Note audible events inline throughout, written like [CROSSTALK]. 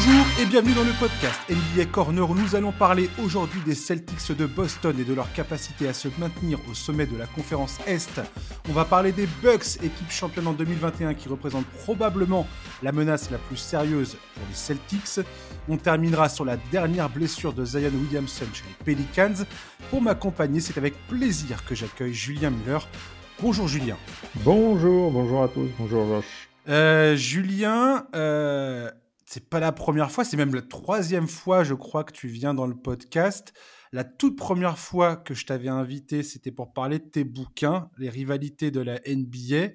Bonjour et bienvenue dans le podcast NBA Corner où nous allons parler aujourd'hui des Celtics de Boston et de leur capacité à se maintenir au sommet de la conférence Est. On va parler des Bucks, équipe championne en 2021 qui représente probablement la menace la plus sérieuse pour les Celtics. On terminera sur la dernière blessure de Zion Williamson chez les Pelicans. Pour m'accompagner, c'est avec plaisir que j'accueille Julien Muller. Bonjour Julien. Bonjour, bonjour à tous, bonjour Josh. Euh, Julien, euh, c'est pas la première fois, c'est même la troisième fois, je crois, que tu viens dans le podcast. La toute première fois que je t'avais invité, c'était pour parler de tes bouquins, les rivalités de la NBA.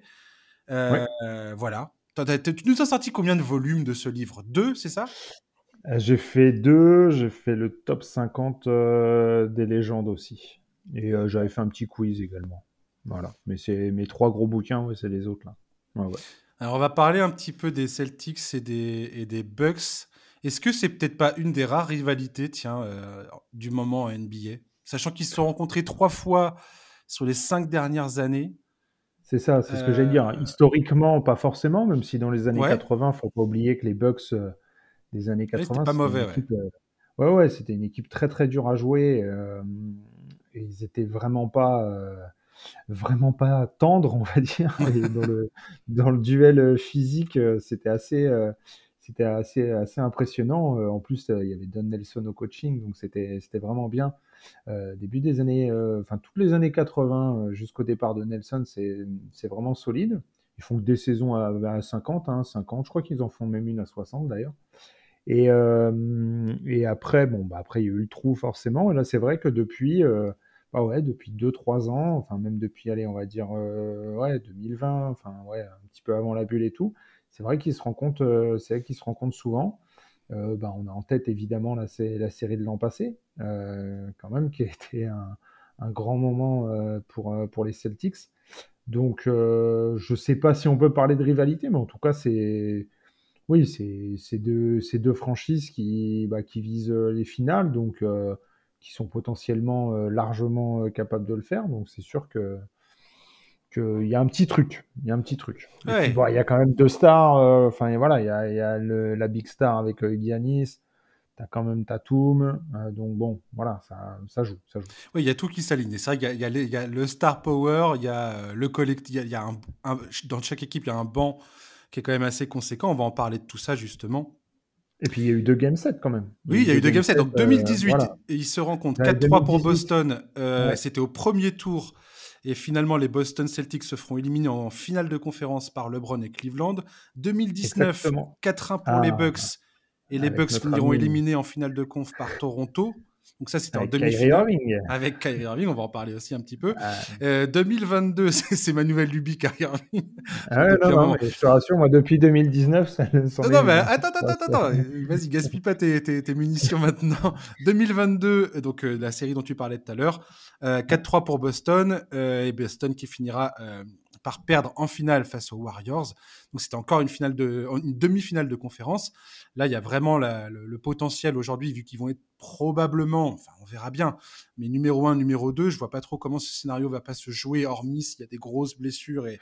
Euh, Voilà. Tu nous as sorti combien de volumes de ce livre? Deux, c'est ça? Euh, J'ai fait deux, j'ai fait le top 50 euh, des légendes aussi. Et euh, j'avais fait un petit quiz également. Voilà. Mais c'est mes trois gros bouquins, ouais, c'est les autres là. Ouais, ouais. Alors, on va parler un petit peu des Celtics et des, et des Bucks. Est-ce que c'est peut-être pas une des rares rivalités, tiens, euh, du moment en NBA Sachant qu'ils se sont rencontrés trois fois sur les cinq dernières années. C'est ça, c'est ce que j'allais dire. Historiquement, pas forcément, même si dans les années Ouais. 80, faut pas oublier que les Bucks euh, des années Ouais, 80, c'était pas mauvais, une ouais. équipe, euh, ouais, ouais, c'était une équipe très très dure à jouer. euh, et ils étaient vraiment pas, euh, vraiment pas tendres, on va dire. [LAUGHS] Et dans le dans le duel euh, physique, euh, c'était assez, euh, c'était assez assez impressionnant. En plus, il y avait Don Nelson au coaching, donc c'était c'était vraiment bien. Euh, début des années, euh, enfin toutes les années 80 euh, jusqu'au départ de Nelson, c'est c'est vraiment solide. Ils font que des saisons à, à 50, hein, 50. Je crois qu'ils en font même une à 60 d'ailleurs. Et, euh, et après, bon, bah après, il y a eu le trou forcément. Et là, c'est vrai que depuis, bah ouais, depuis 2-3 ans, enfin, même depuis, allez, on va dire, euh, ouais, 2020, enfin, ouais, un petit peu avant la bulle et tout, c'est vrai qu'ils se rencontrent, euh, c'est qu'ils se rencontrent souvent. Euh, bah, on a en tête évidemment la, sé- la série de l'an passé, euh, quand même, qui a [LAUGHS] été un, grand moment pour, les Celtics. Donc, je sais pas si on peut parler de rivalité, mais en tout cas, c'est oui, c'est deux, deux franchises qui, bah, qui visent les finales, donc qui sont potentiellement euh, largement euh, capables de le faire. Donc c'est sûr que qu'il y a un petit truc, il y a un petit truc. Et Ouais. bon, il y a quand même deux stars. euh, Enfin et voilà, il y a, il y a le- la big star avec euh, Giannis. T'as quand même Tatum, euh, donc bon, voilà, ça, ça joue, ça joue. Oui, il y a tout qui s'aligne. C'est vrai y il y, il y a le star power, il y a euh, le collectif, il y a, il y a un, un- dans chaque équipe, il y a un banc qui est quand même assez conséquent. On va en parler de tout ça justement. Et puis il y a eu deux game sets quand même. Oui, il y a eu deux game sets. Donc euh, 2018, voilà. et ils se rencontrent Ouais, 4-3 pour 2018. Boston. Euh, Ouais. C'était au premier tour. Et finalement, les Boston Celtics se feront éliminer en finale de conférence par LeBron et Cleveland. 2019, Exactement. 4-1 pour Ah, les Bucks. Et les Bucks finiront éliminés en finale de conf par Toronto. Donc ça, c'était en demi-finale. Avec Kyrie Irving, on va en parler aussi un petit peu. Ah, Euh, 2022, [LAUGHS] c'est ma nouvelle lubie, Kyrie Irving. Ah ouais, non, non, mais je te rassure, moi, depuis 2019, ça ne Non, mais attends, attends, ça- attends, attends. [LAUGHS] Vas-y, gaspille pas tes, tes- tes munitions maintenant. [LAUGHS] 2022, euh, donc euh, la série dont tu parlais tout à l'heure. Euh, 4-3 pour Boston. euh, et Boston qui finira par perdre en finale face aux Warriors. Donc c'était encore une, finale de, une demi-finale de conférence. Là, il y a vraiment la- le, le potentiel aujourd'hui, vu qu'ils vont être probablement, enfin on verra bien, mais numéro 1, numéro 2, je vois pas trop comment ce scénario va pas se jouer, hormis s'il y a des grosses blessures. Et,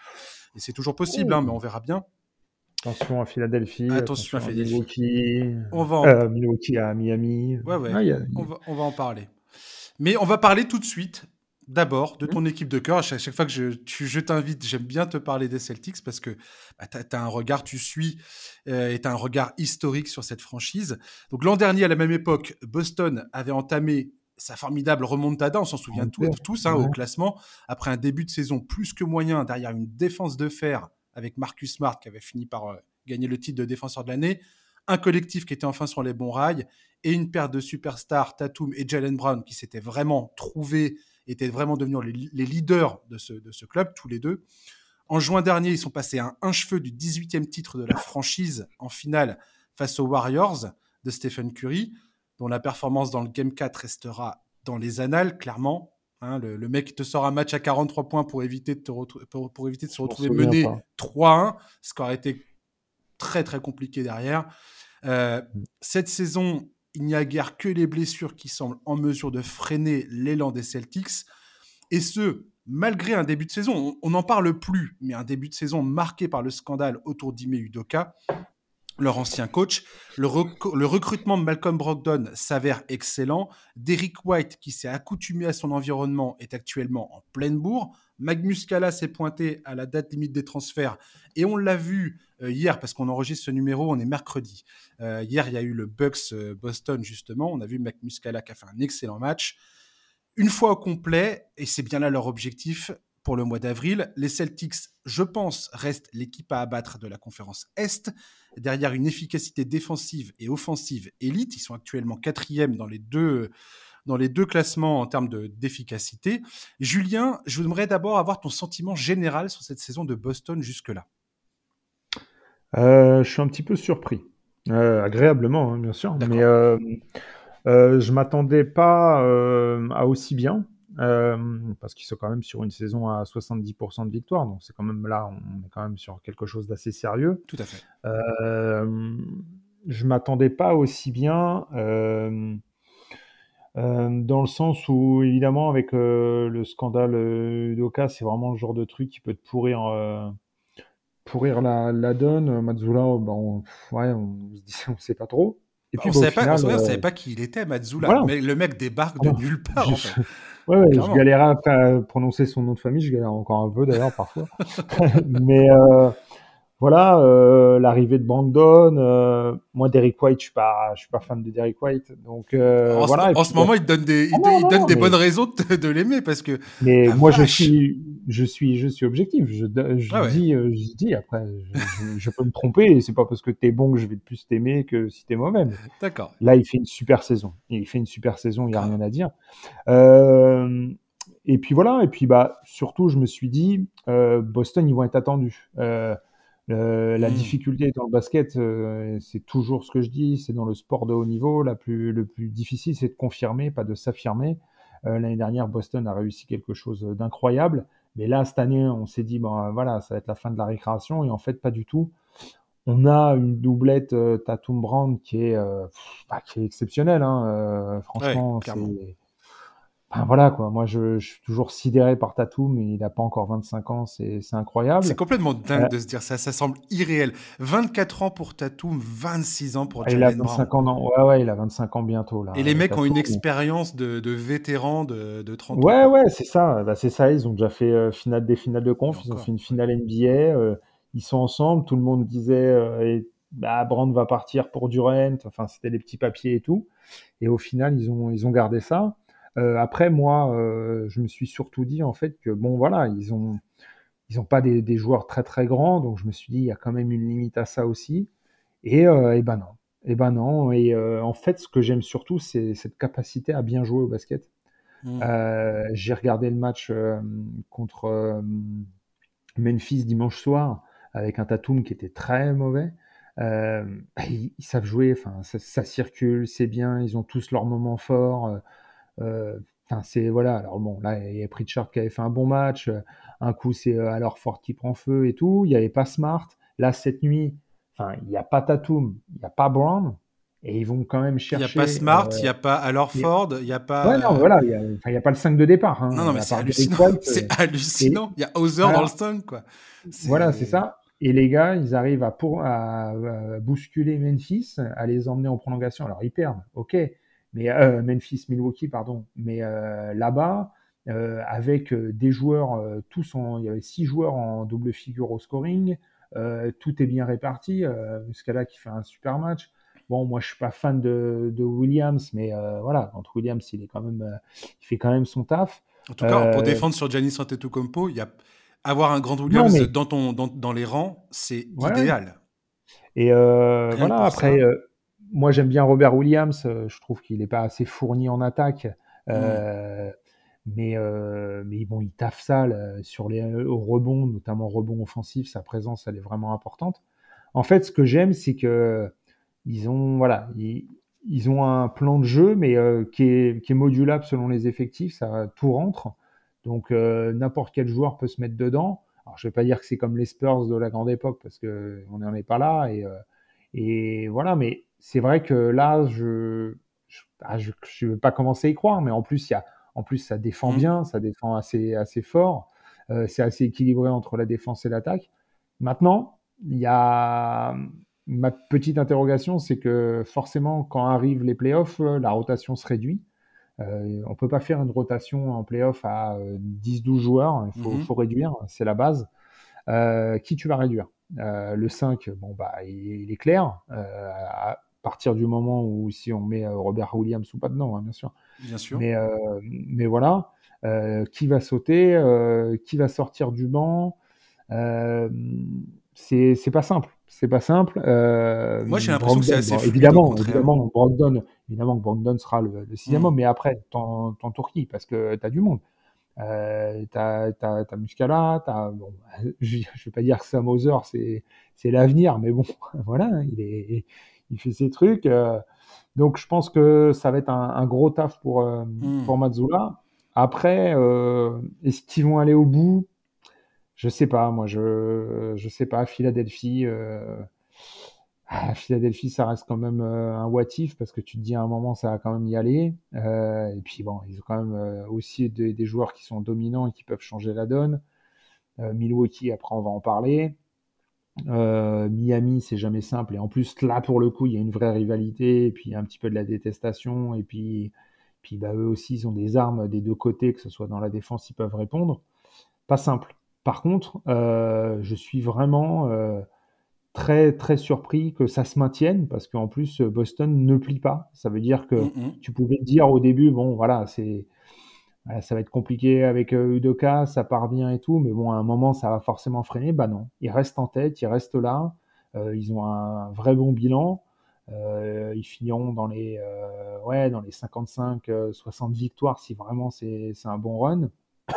et c'est toujours possible, hein, mais on verra bien. Attention à Philadelphie. Attention à Philadelphie. Milwaukee. On va en- euh, Milwaukee à Miami. Ouais, ouais. Ah, a- On va, on va en parler. Mais on va parler tout de suite, d'abord, de ton équipe de cœur. À chaque, fois que je, tu- je t'invite, j'aime bien te parler des Celtics parce que bah, tu as, un regard, tu suis, euh, et tu un regard historique sur cette franchise. Donc l'an dernier, à la même époque, Boston avait entamé sa formidable remontada, on s'en souvient tous, hein, au classement, après un début de saison plus que moyen derrière une défense de fer avec Marcus Smart qui avait fini par euh, gagner le titre de défenseur de l'année, un collectif qui était enfin sur les bons rails et une paire de superstars, Tatum et Jalen Brown, qui s'étaient vraiment trouvés, étaient vraiment devenus les, les leaders de ce, de ce club, tous les deux. En juin dernier, ils sont passés à un, cheveu du 18e titre de la franchise en finale face aux Warriors de Stephen Curry, dont la performance dans le Game 4 restera dans les annales, clairement. Hein, le, le mec te sort un match à 43 points pour éviter de, te pour, pour éviter de se retrouver mené pas. 3-1, ce qui aurait été très très compliqué derrière. Euh, cette saison, il n'y a guère que les blessures qui semblent en mesure de freiner l'élan des Celtics. Et ce, malgré un début de saison, on n'en parle plus, mais un début de saison marqué par le scandale autour d'Ime Udoka. leur ancien coach. Le, recrutement de Malcolm Brogdon s'avère excellent. Derrick White, qui s'est accoutumé à son environnement, est actuellement en pleine bourre. Magnus Muscala s'est pointé à la date limite des transferts et on l'a vu euh, hier parce qu'on enregistre ce numéro, on est mercredi. Euh, hier, il y a eu le Bucks euh, Boston justement. On a vu Magnus Muscala qui a fait un excellent match. Une fois au complet, et c'est bien là leur objectif, pour le mois d'avril. Les Celtics, je pense, restent l'équipe à abattre de la conférence Est. Derrière une efficacité défensive et offensive élite, ils sont actuellement quatrième dans les deux dans les deux classements en termes d'efficacité. Julien, je voudrais d'abord avoir ton sentiment général sur cette saison de Boston jusque-là. Euh, je suis un petit peu surpris, euh, agréablement hein, bien sûr, mais euh, je m'attendais pas à aussi bien. Euh, parce qu'ils sont quand même sur une saison à 70% de victoire, donc c'est quand même là, on est quand même sur quelque chose d'assez sérieux. Tout à fait. Euh, je m'attendais pas aussi bien, euh, euh, dans le sens où évidemment avec le scandale Udoka, c'est vraiment le genre de truc qui peut te pourrir, pourrir la, la donne. Mazzula, bon, ouais, on, [LAUGHS] on sait pas trop. Et puis, on ne bah, savait, pas qui il était, Mazzula. Mais le mec débarque de nulle [LAUGHS] part. En fait. [LAUGHS] Ouais, ouais je galérais à prononcer son nom de famille, je galère encore un peu d'ailleurs parfois. Mais euh, voilà, euh, l'arrivée de Brandon. Euh, moi, Derek White, je suis pas, je suis pas fan de Derek White, donc euh, en voilà. Ce, en ce moment, il donne des, il, ah donne des bonnes raisons de, de l'aimer parce que. Mais moi, je suis, je suis, je suis objectif. Je, je ah dis, euh, je dis après, je, je, [LAUGHS] peux me tromper. C'est pas parce que t'es bon que je vais plus t'aimer que si t'es mauvais. D'accord. Là, il fait une super saison. Il fait une super saison. Il y a rien à dire. Euh, et puis voilà. Et puis bah surtout, je me suis dit, euh, Boston, ils vont être attendus. Euh, la mmh. difficulté dans le basket, euh, c'est toujours ce que je dis, c'est dans le sport de haut niveau, la plus, le plus difficile, c'est de confirmer, pas de s'affirmer. Euh, l'année dernière, Boston a réussi quelque chose d'incroyable. Mais là, cette année, on s'est dit, bon, voilà, ça va être la fin de la récréation. Et en fait, pas du tout. On a une doublette euh, Tatum Brand qui est, euh, bah, qui est exceptionnelle. Hein, euh, franchement, c'est voilà quoi, moi je, je, suis toujours sidéré par Tatum, mais il n'a pas encore 25 ans, c'est incroyable. C'est complètement dingue euh, de se dire ça, ça semble irréel. 24 ans pour Tatum, 26 ans pour Jalen Il a 25 ans, ouais, ouais, il a 25 ans bientôt là. Et les mecs ont une expérience de, de vétérans de, de 30 ans. Ouais, ouais, c'est ça, bah, c'est ça, ils ont déjà fait euh, finale, des finales de conf, ils ont fait une finale NBA, euh, ils sont ensemble, tout le monde disait, euh, bah, Brand va partir pour Durant, enfin c'était les petits papiers et tout. Et au final, ils ont, ils ont gardé ça. Euh, après, moi, euh, je me suis surtout dit en fait que bon, voilà, ils ont ils n'ont pas des, des, joueurs très très grands, donc je me suis dit il y a quand même une limite à ça aussi. Et, euh, et ben non, et ben non. Et en fait, ce que j'aime surtout, c'est cette capacité à bien jouer au basket. Mmh. Euh, J'ai regardé le match contre Memphis dimanche soir avec un Tatum qui était très mauvais. [LAUGHS] Ils, ils, savent jouer, enfin ça, ça circule, c'est bien, ils ont tous leurs moments forts. Euh, enfin, c'est voilà. Alors bon, là, il y a Pritchard qui avait fait un bon match. Euh, un coup, c'est euh, alors Fort qui prend feu et tout. Il n'y avait pas Smart. Là, cette nuit, enfin, il n'y a pas Tatum, il n'y a pas Brown. Et ils vont quand même chercher. Il n'y a pas Smart, il n'y a pas alors Ford, il n'y a pas. Ouais, non, voilà, il n'y a, a, pas le 5 de départ. Hein. Non, non, mais c'est hallucinant. C'est hallucinant. Il y a Hauser dans le 5, quoi. Voilà, c'est ça. Et les gars, ils arrivent à, pour, à, à, bousculer Memphis, à les emmener en prolongation. Alors, ils perdent, ok mais euh, Memphis, Milwaukee, pardon. Mais euh, là-bas, euh, avec des joueurs, tous en, il y avait six joueurs en double figure au scoring. tout est bien réparti. Muscala qui fait un super match. Bon, moi, je suis pas fan de, de Williams, mais voilà, entre Williams, il est quand même, il fait quand même son taf. En tout cas, pour défendre sur Giannis Antetokounmpo, il y a avoir un grand Williams dans ton dans, dans, les rangs, c'est idéal. Et voilà, après, moi, j'aime bien Robert Williams. Euh, je trouve qu'il n'est pas assez fourni en attaque. Euh, mais, euh, mais bon, il taffe ça sur les rebonds, notamment rebond offensif. Sa présence, elle est vraiment importante. En fait, ce que j'aime, c'est que ils ont, voilà, ils, ont un plan de jeu, mais qui, est, qui, est, modulable selon les effectifs. Ça tout rentre. Donc, n'importe quel joueur peut se mettre dedans. Alors, je vais pas dire que c'est comme les Spurs de la grande époque parce que on n'en est pas là. Et, et voilà, mais c'est vrai que là, je je ne ah, veux pas commencer à y croire, mais en plus, y a, en plus ça défend mmh. bien, ça défend assez, assez fort. Euh, c'est assez équilibré entre la défense et l'attaque. Maintenant, il y a, ma petite interrogation, c'est que forcément, quand arrivent les playoffs, la rotation se réduit. Euh, on peut pas faire une rotation en playoff à 10-12 joueurs, il faut, mhm. faut réduire, c'est la base. qui tu vas réduire? Le 5, bon, bah, il, est clair. à partir du moment où si on met Robert Williams ou pas dedans, hein, bien sûr. Bien sûr. Mais, mais voilà. qui va sauter, qui va sortir du banc, euh, c'est pas simple. C'est pas simple. Euh, Moi, j'ai l'impression que c'est assez évidemment, évidemment, Brogdon, évidemment que Brogdon sera le, sixième mm. homme, mais après, ton, ton qui parce que tu as du monde. Euh, t'as as, Muscala, as, bon, [LAUGHS] je, je vais pas dire que Sam Hauser, c'est l'avenir, mais bon, [LAUGHS] voilà, il, est, il fait ses trucs. Euh. donc, je pense que ça va être un, un gros taf pour, euh, mm. pour Mazzula. Après, est-ce qu'ils vont aller au bout? Je sais pas, moi, je, je sais pas. Philadelphie, euh, ah, Philadelphie, ça reste quand même euh, un what parce que tu te dis à un moment, ça va quand même y aller. Euh, et puis bon, ils ont quand même aussi des, joueurs qui sont dominants et qui peuvent changer la donne. Milwaukee, après, on va en parler. Miami, c'est jamais simple. Et en plus, là, pour le coup, il y a une vraie rivalité, et puis un petit peu de la détestation, et puis, puis bah, eux aussi, ils ont des armes des deux côtés, que ce soit dans la défense, ils peuvent répondre. Pas simple. Par contre, euh, je suis vraiment euh, très très surpris que ça se maintienne parce qu'en plus Boston ne plie pas. Ça veut dire que mm, mm. tu pouvais dire au début, bon voilà, c'est ça va être compliqué avec euh, Udoka, ça part bien et tout, mais bon à un moment ça va forcément freiner. Bah non, ils restent en tête, ils restent là, ils ont un vrai bon bilan. ils finiront dans les ouais les 55 60 victoires si vraiment c'est un bon run. [COUGHS]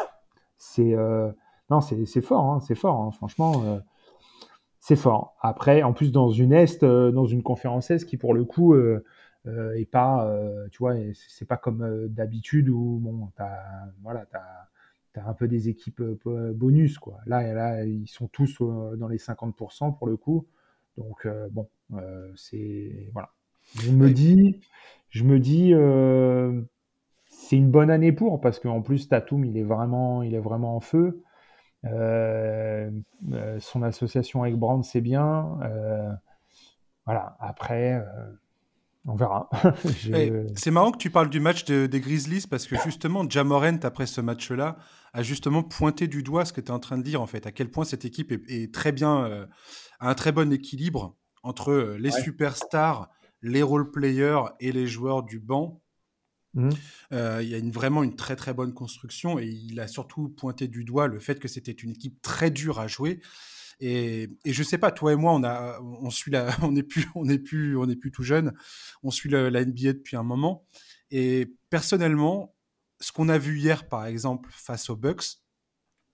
C'est non, c'est fort, hein, c'est fort, hein, franchement. Euh, c'est fort. Après, en plus, dans une Est, euh, dans une conférence Est qui, pour le coup, euh, est pas, tu vois, c'est pas comme d'habitude où, bon, t'as, voilà, as, un peu des équipes bonus, quoi. Là, là, ils sont tous dans les 50% pour le coup. Donc, bon, c'est, voilà. Je me dis, je me dis, c'est une bonne année pour, parce qu'en plus, Tatum, il est vraiment, il est vraiment en feu. Euh, euh, son association avec Brand, c'est bien. Euh, voilà, après, on verra. [LAUGHS] C'est marrant que tu parles du match des Grizzlies parce que justement, Jamorent, après ce match-là, a justement pointé du doigt ce que tu es en train de dire, en fait, à quel point cette équipe est, très bien, a un très bon équilibre entre les superstars, les role-players et les joueurs du banc. Mmh. Euh, il y a une, vraiment une très très bonne construction et il a surtout pointé du doigt le fait que c'était une équipe très dure à jouer. Et, et, je sais pas, toi et moi, on a, on suit la, [LAUGHS] on n'est plus, on n'est plus, on n'est plus tout jeune. On suit la, NBA depuis un moment. Et personnellement, ce qu'on a vu hier, par exemple, face aux Bucks,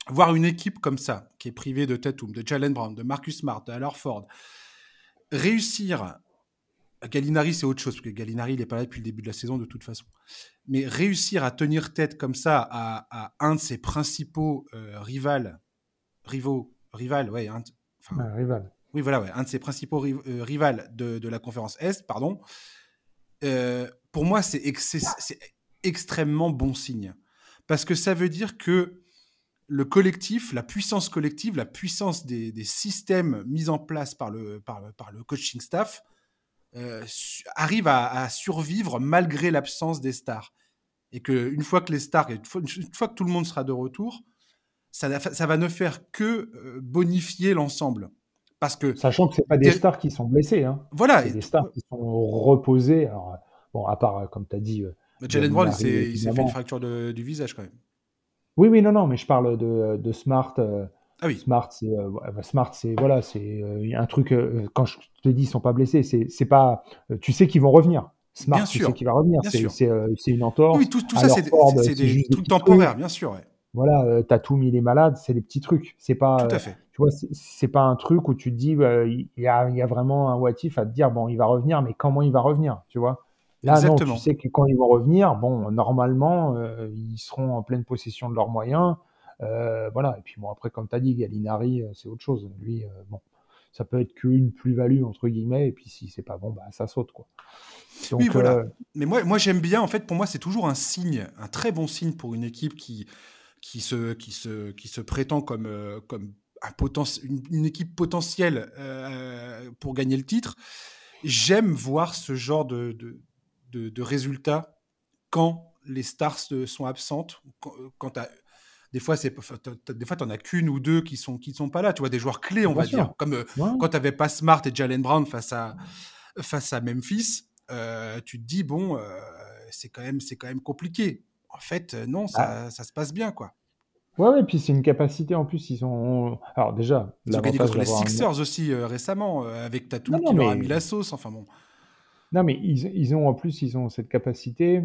voir une équipe comme ça, qui est privée de Tatum, de Jalen Brown, de Marcus Smart, de Al Ford, réussir Gallinari, c'est autre chose, parce que Gallinari, il n'est pas là depuis le début de la saison de toute façon. Mais réussir à tenir tête comme ça à, un de ses principaux euh, rivaux, rival, ouais, rival. Oui, voilà, ouais, un de ses principaux euh, rivales de, la conférence Est, pardon. Euh, pour moi, c'est extrêmement bon signe. Parce que ça veut dire que le collectif, la puissance collective, la puissance des, systèmes mis en place par le, par le coaching staff euh, arrive à, survivre malgré l'absence des stars. Et qu'une fois que les stars, une fois, que tout le monde sera de retour, ça, ça va ne faire que euh, bonifier l'ensemble. Parce que, Sachant que ce pas des stars qui sont blessés. Hein. Voilà. C'est des stars qui sont reposées. Alors, bon, à part, comme tu as dit. Euh, Jalen Brown, il s'est fait une fracture du visage quand même. Oui, oui, non, non, mais je parle de, de Smart. Ah oui. Smart, c'est euh, bah, Smart, c'est voilà, c'est euh, un truc. Euh, quand je te dis, ils sont pas blessés, c'est c'est pas. tu sais qu'ils vont revenir. Smart, bien tu sûr. sais qu'il va revenir. C'est une entorse. Oui, tout, tout ça, c'est des, trucs temporaires, bien sûr. Ouais. Voilà, Tatum, il est malade, c'est des petits trucs. C'est pas. Tout à fait. tu vois, c'est pas un truc où tu te dis, bah, il y, a, il y a vraiment un what if à te dire, bon, il va revenir, mais comment il va revenir, tu vois? Là, Exactement. non, tu sais que quand ils vont revenir, bon, normalement, ils seront en pleine possession de leurs moyens. Euh, voilà. Et puis bon, après, comme tu as dit, Gallinari, euh, c'est autre chose. Lui, euh, bon, ça peut être qu'une plus-value, entre guillemets, et puis si c'est pas bon, bah, ça saute, quoi. oui, voilà. Mais moi, moi j'aime bien, en fait, pour moi, c'est toujours un signe, un très bon signe pour une équipe qui, qui, se, qui, se, qui se prétend comme, comme une, équipe potentielle pour gagner le titre. J'aime voir ce genre de, de, résultats quand les stars sont absentes, quand, des fois, c'est des fois, t'en as qu'une ou deux qui sont qui sont pas là. Tu vois, des joueurs clés, on va dire, comme euh, quand tu avais pas Smart et Jalen Brown face à face à Memphis. Euh, tu te dis bon, euh, c'est quand même c'est quand même compliqué. En fait, non, ça, ah. ça se passe bien, quoi. Ouais, et puis c'est une capacité en plus. Ils ont. Alors déjà, ils ont gagné contre les Sixers aussi récemment, avec Tatum qui leur a mis la sauce. Enfin bon. Non, mais ils, ils, ont en plus, ils ont cette capacité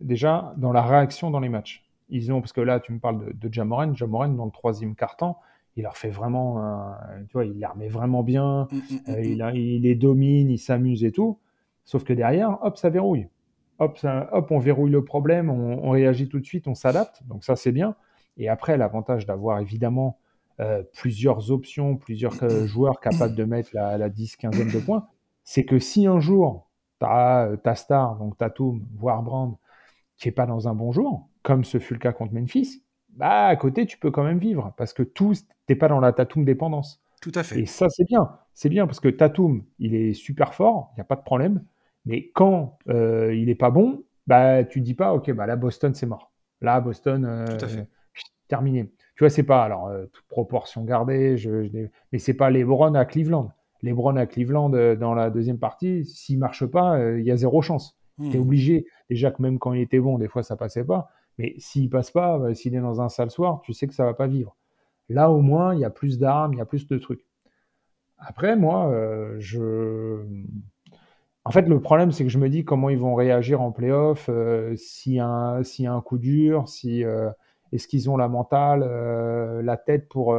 déjà dans la réaction dans les matchs ils ont, parce que là, tu me parles de, de Jamoran, Jamoran dans le troisième quart-temps, il leur fait vraiment, tu vois, il les remet vraiment bien, mm, mm, mm, euh, il, il, les domine, il s'amuse et tout. Sauf que derrière, hop, ça verrouille. Hop, ça, hop on verrouille le problème, on, réagit tout de suite, on s'adapte. Donc ça, c'est bien. Et après, l'avantage d'avoir évidemment euh, plusieurs options, plusieurs euh, [CLEARS THROAT] joueurs capables de mettre la, la 10, 15 de points, c'est que si un jour, tu as ta star, donc Tatum, voire Brand, qui est pas dans un bon jour, comme ce fut le cas contre Memphis, bah à côté tu peux quand même vivre parce que tout t'es pas dans la Tatum dépendance. Tout à fait. Et ça c'est bien, c'est bien parce que Tatum il est super fort, il y a pas de problème. Mais quand euh, il est pas bon, bah tu dis pas ok bah là Boston c'est mort. Là Boston euh, Tout à fait. terminé. Tu vois c'est pas alors euh, toute proportion gardée, je, je, mais c'est pas LeBron à Cleveland. LeBron à Cleveland dans la deuxième partie, s'il marche pas, il y a zéro chance. Tu es obligé déjà que même quand il était bon, des fois ça passait pas. Mais s'il passe pas, bah, s'il est dans un sale soir, tu sais que ça va pas vivre. Là, au moins, il y a plus d'armes, il y a plus de trucs. Après, moi, je. En fait, le problème, c'est que je me dis comment ils vont réagir en playoff, euh, s'il y, a un coup dur, si, euh, est-ce qu'ils ont la mentale, la tête pour,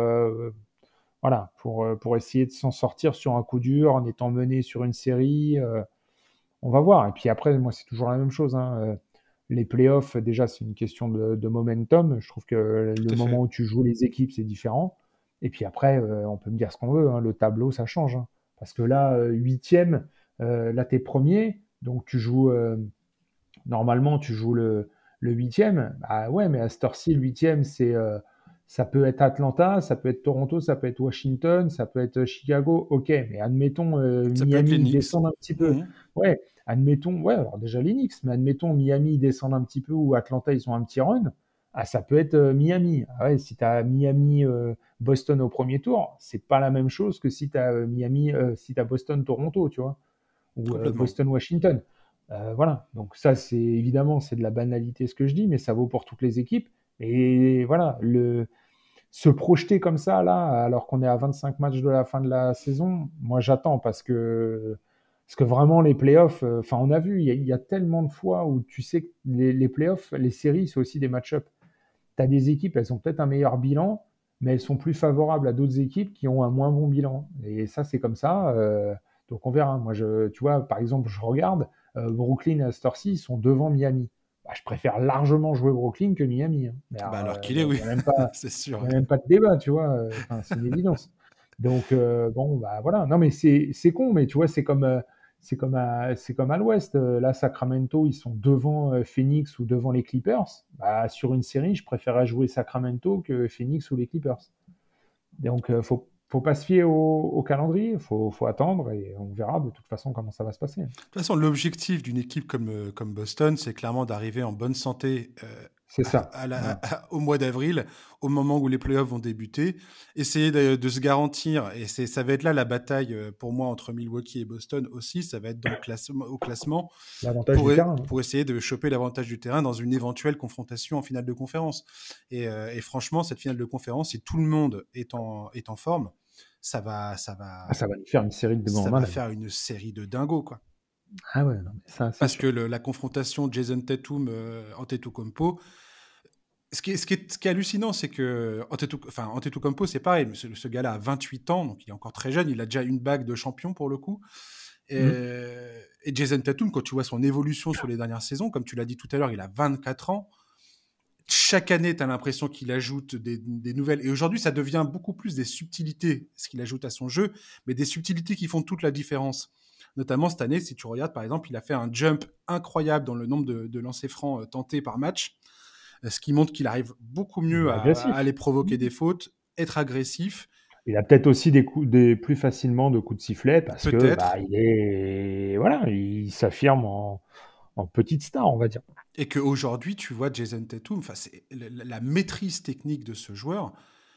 voilà, pour, pour essayer de s'en sortir sur un coup dur en étant mené sur une série. on va voir. Et puis après, moi, c'est toujours la même chose. Hein, les playoffs, déjà, c'est une question de, momentum. Je trouve que le moment où tu joues les équipes, c'est différent. Et puis après, euh, on peut me dire ce qu'on veut. Hein, le tableau, ça change. Hein. Parce que là, euh, huitième, euh, là, t'es premier. Donc, tu joues. normalement, tu joues le, huitième. Bah ouais, mais à cette heure-ci, le huitième, c'est. ça peut être Atlanta, ça peut être Toronto, ça peut être Washington, ça peut être Chicago. Ok, mais admettons Miami descend un petit peu. Mmh. Ouais, admettons, ouais, alors déjà les mais admettons Miami descend un petit peu ou Atlanta ils ont un petit run, ah, ça peut être euh, Miami. Ah ouais, si tu as Miami euh, Boston au premier tour, c'est pas la même chose que si tu as euh, Miami si tu Boston Toronto, tu vois, ou Boston Washington. voilà. Donc ça c'est évidemment c'est de la banalité ce que je dis, mais ça vaut pour toutes les équipes. Et voilà, le se projeter comme ça là alors qu'on est à 25 matchs de la fin de la saison, moi j'attends parce que parce que vraiment, les playoffs, euh, enfin, on a vu, il y, a tellement de fois où tu sais que les, les playoffs, les séries, c'est aussi des match-ups. Tu as des équipes, elles ont peut-être un meilleur bilan, mais elles sont plus favorables à d'autres équipes qui ont un moins bon bilan. Et ça, c'est comme ça. Euh, donc, on verra. Moi, je, tu vois, par exemple, je regarde, euh, Brooklyn et Storcy, ils sont devant Miami. Bah, je préfère largement jouer Brooklyn que Miami. Hein. bah, alors qu'il est, oui. [LAUGHS] c'est sûr. Il n'y a même pas de débat, tu vois. c'est une évidence. Donc, bon, bah voilà. Non, mais c'est con, mais tu vois, c'est comme c'est comme à, c'est comme à l'Ouest. Euh, là, Sacramento, ils sont devant euh, Phoenix ou devant les Clippers. Bah, sur une série, je préférerais jouer Sacramento que Phoenix ou les Clippers. Donc, euh, faut faut pas se fier au, calendrier, il faut, attendre et on verra de toute façon comment ça va se passer. De toute façon, l'objectif d'une équipe comme, comme Boston, c'est clairement d'arriver en bonne santé c'est ça. au mois d'avril, au moment où les playoffs vont débuter. Essayer de, se garantir, et ça va être là la bataille euh, pour moi entre Milwaukee et Boston aussi, ça va être dans classement, au classement pour, hein. pour, essayer de choper l'avantage du terrain dans une éventuelle confrontation en finale de conférence. Et, euh, franchement, cette finale de conférence, si tout le monde est en, est en forme, ça va, ça va, ah, ça va faire une série de ça va faire une série de dingos quoi. Ah ouais, non, mais ça, Parce que la confrontation Jason Tatum euh, Antetokounmpo, ce qui est, ce qui est, ce qui est hallucinant, c'est que Antetokounmpo, c'est pareil, ce, ce gars-là a 28 ans, donc il est encore très jeune, il a déjà une bague de champion pour le coup. Et, mmh. et Jason Tatum, quand tu vois son évolution sur les dernières saisons, comme tu l'as dit tout à l'heure, il a 24 ans. Chaque année, tu as l'impression qu'il ajoute des, des, nouvelles. Et aujourd'hui, ça devient beaucoup plus des subtilités, ce qu'il ajoute à son jeu, mais des subtilités qui font toute la différence. Notamment cette année, si tu regardes, par exemple, il a fait un jump incroyable dans le nombre de, lancers francs euh, tentés par match, euh, ce qui montre qu'il arrive beaucoup mieux à, aller provoquer mmh. des fautes, être agressif. Il a peut-être aussi des coups, des plus facilement de coups de sifflet parce que bah, il est voilà, il s'affirme en, en petite star, on va dire. Et qu'aujourd'hui, tu vois Jason Tatum, c'est la, maîtrise technique de ce joueur.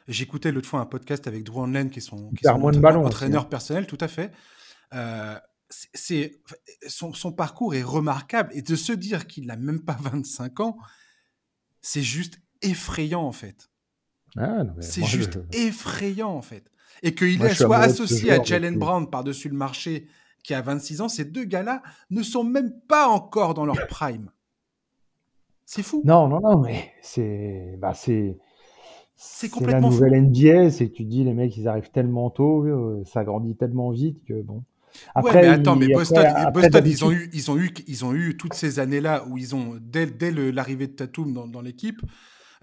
J'écoutais l'autre fois un podcast avec Drew Hanlen, qui est son, qui entraîneur, hein. personnel, tout à fait. Euh, c'est son, son, parcours est remarquable et de se dire qu'il n'a même pas [LAUGHS] 25 ans, c'est juste effrayant en fait. Ah, c'est juste [LAUGHS] effrayant en fait. Et qu'il soit associé à Jalen Brown par-dessus le marché qui a 26 ans, ces deux gars-là ne sont même pas encore dans leur prime. C'est fou. Non, non, non, mais c'est bah, c'est c'est complètement la nouvelle NBA, c'est que tu dis les mecs ils arrivent tellement tôt, euh, ça grandit tellement vite que bon. Après, ouais, mais attends, mais Boston, Boston ils, ont eu, ils, ont eu, ils ont eu toutes ces années-là où ils ont, dès, dès l'arrivée de Tatum dans, dans l'équipe,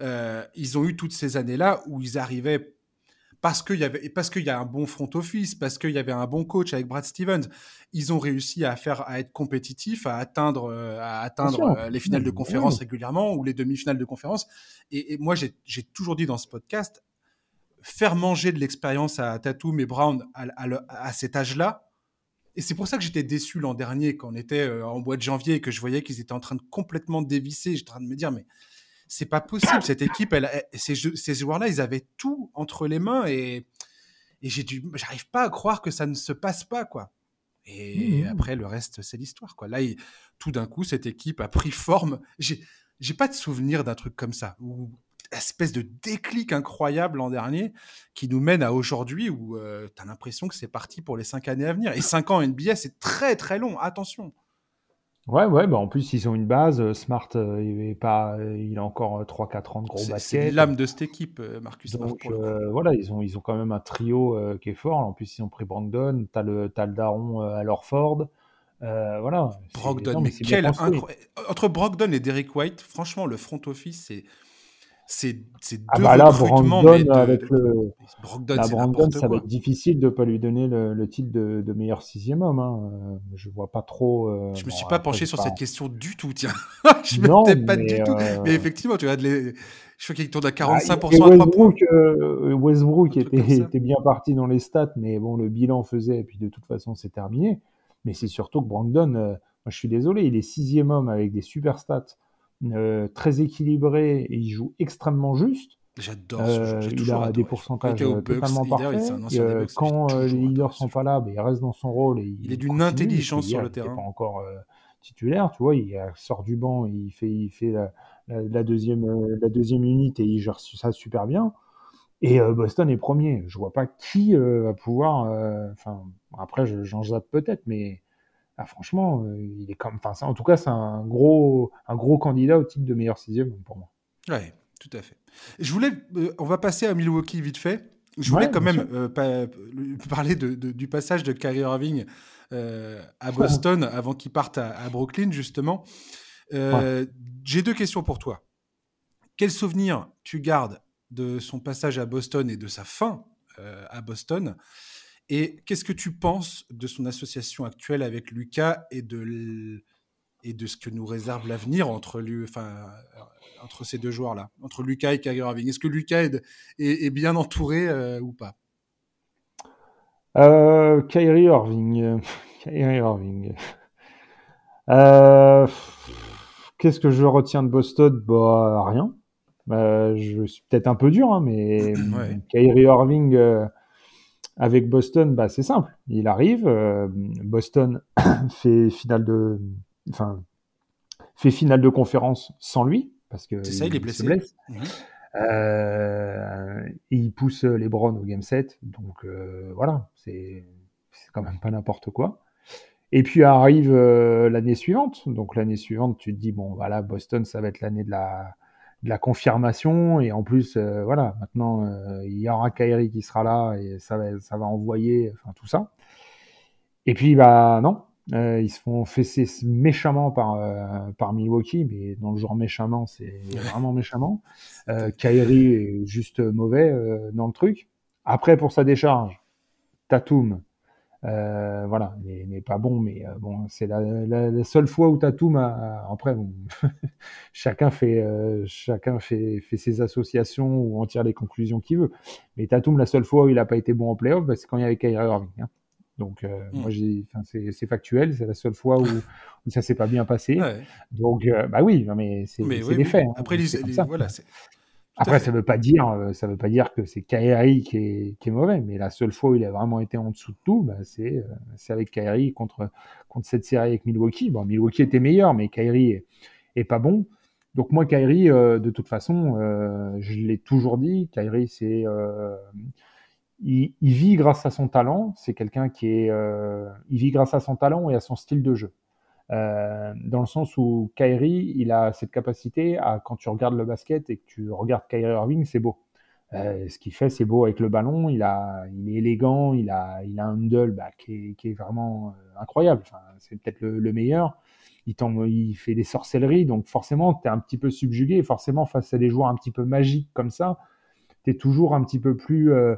euh, ils ont eu toutes ces années-là où ils arrivaient parce qu'il y avait parce qu'il y a un bon front office, parce qu'il y avait un bon coach avec Brad Stevens, ils ont réussi à faire à être compétitifs, à atteindre euh, à atteindre euh, les finales de conférence régulièrement ou les demi-finales de conférence. Et, moi j'ai toujours dit dans ce podcast, faire manger de l'expérience à Tatum et Brown à, à cet âge-là, et c'est pour ça que j'étais déçu l'an dernier quand on était euh, en mois de janvier et que je voyais qu'ils étaient en train de complètement dévisser. J'étais en train de me dire, mais c'est pas possible. Cette équipe, elle, ces, ces joueurs-là, ils avaient tout entre les mains et, et j'ai dû, j'arrive pas à croire que ça ne se passe pas, quoi. Et mmh, mmh. après, le reste, c'est l'histoire, quoi. Là, tout d'un coup, cette équipe a pris forme. J'ai, j'ai pas de souvenir d'un truc comme ça espèce de déclic incroyable l'an dernier qui nous mène à aujourd'hui où euh, tu as l'impression que c'est parti pour les cinq années à venir. Et cinq ans NBA, c'est très très long, attention. Ouais, ouais, bah en plus ils ont une base. Euh, Smart, euh, il, est pas, il a encore 3-4 ans de gros basket. C'est l'âme de cette équipe, Marcus Smart. voilà, ils ont, ils ont quand même un trio qui est fort. En plus, ils ont pris Brandon, tu as le, as le daron à Lorford. voilà. Brogdon, mais, quel Entre Brogdon et Derek White, franchement, le front office, c'est c'est ah deux bah là, recrutements. Brandon, avec le... Brandon, ça va être difficile de ne pas lui donner le, titre de, meilleur sixième homme. Hein. Euh, je vois pas trop. Euh, je me suis pas penché sur cette question du tout, tiens. [LAUGHS] je me disais pas du tout. Euh, mais effectivement, tu les. Je crois qu'il tourne à 45% ah, à 3 points. Westbrook était, était, bien parti dans les stats, mais bon, le bilan faisait, et puis de toute façon, c'est terminé. Mais c'est surtout que Brandon, moi je suis désolé, il est sixième homme avec des super stats. Euh, très équilibré et il joue extrêmement juste. J'adore ce euh, Il a des pourcentages totalement parfaits. Euh, quand les leaders sont pas là, ben, il reste dans son rôle. Et il, est d'une intelligence sur le terrain. Il n'est pas encore titulaire, tu vois. Il sort du banc, il fait, il fait la, deuxième, la deuxième unité et il gère ça super bien. Et Boston est premier. Je vois pas qui va pouvoir. Enfin, après, j'en zappe peut-être, mais ah, franchement, euh, il est comme, enfin, en tout cas, c'est un gros, un gros candidat au titre de meilleur sixième pour moi. Ouais, tout à fait. Je voulais, euh, on va passer à Milwaukee vite fait. Je voulais quand même euh, [LAUGHS] parler de, du passage de Kyrie Irving à [LAUGHS] Boston avant qu'il parte à, Brooklyn, justement. J'ai deux questions pour toi. Quel souvenir tu gardes de son passage à Boston et de sa fin à Boston? Et qu'est-ce que tu penses de son association actuelle avec Lucas et de, et de ce que nous réserve l'avenir entre, lui, enfin, entre ces deux joueurs-là, entre Lucas et Kyrie Irving? Est-ce que Lucas est, est, bien entouré euh, ou pas? Euh, Kyrie Irving. [LAUGHS] Kyrie Irving. Euh, qu'est-ce que je retiens de Boston? Bah, rien. Euh, je suis peut-être un peu dur, hein, mais Kyrie Irving avec Boston, bah, c'est simple. Il arrive, euh, Boston [COUGHS] fait finale de, enfin, fait finale de conférence sans lui parce que ça, il, est blessé. Mhm. Euh, il pousse les Browns au game 7, donc euh, voilà, c'est quand même pas n'importe quoi. Et puis arrive l'année suivante, donc l'année suivante, tu te dis bon voilà, Boston, ça va être l'année de la de la confirmation et en plus euh, voilà maintenant euh, il y aura Kairi qui sera là et ça va ça va envoyer enfin tout ça. Et puis bah non euh, ils se font fesser méchamment par par Milwaukee mais dans le genre méchamment c'est vraiment méchamment. [LAUGHS] Kairi est juste mauvais dans le truc. Après pour sa décharge Tatum Euh, voilà, n'est pas bon, mais euh, bon, c'est la, la, seule fois où Tatum a, après, bon, [LAUGHS] chacun fait, euh, chacun fait, fait ses associations ou en tire les conclusions qu'il veut. Mais Tatum, la seule fois où il n'a pas été bon en playoff, bah, c'est quand il y avait Kyrie Irving. Hein. Donc, euh, mm. moi, j'ai, c'est factuel, c'est la seule fois où, où ça s'est pas bien passé. Donc, bah oui, mais c'est des faits. Hein. Après, les, voilà, après, ça veut pas dire, euh, ça veut pas dire que c'est Kyrie qui est, qui est, mauvais, mais la seule fois où il a vraiment été en dessous de tout, bah, c'est, euh, c'est avec Kyrie contre, contre cette série avec Milwaukee. Bon, Milwaukee était meilleur, mais Kyrie est, pas bon. Donc moi, Kyrie, euh, de toute façon, je l'ai toujours dit, Kyrie, c'est, il, il, vit grâce à son talent. C'est quelqu'un qui est, il vit grâce à son talent et à son style de jeu. Euh, dans le sens où Kyrie, il a cette capacité à, quand tu regardes le basket et que tu regardes Kyrie Irving, c'est beau. Euh, ce qu'il fait, c'est beau avec le ballon. Il, a, il est élégant, il a, il a un handle bah, qui, est, qui, est, vraiment euh, incroyable. Enfin, c'est peut-être le, meilleur. Il, il, fait des sorcelleries, donc forcément, tu es un petit peu subjugué. Forcément, face à des joueurs un petit peu magiques comme ça, tu es toujours un petit peu plus, euh,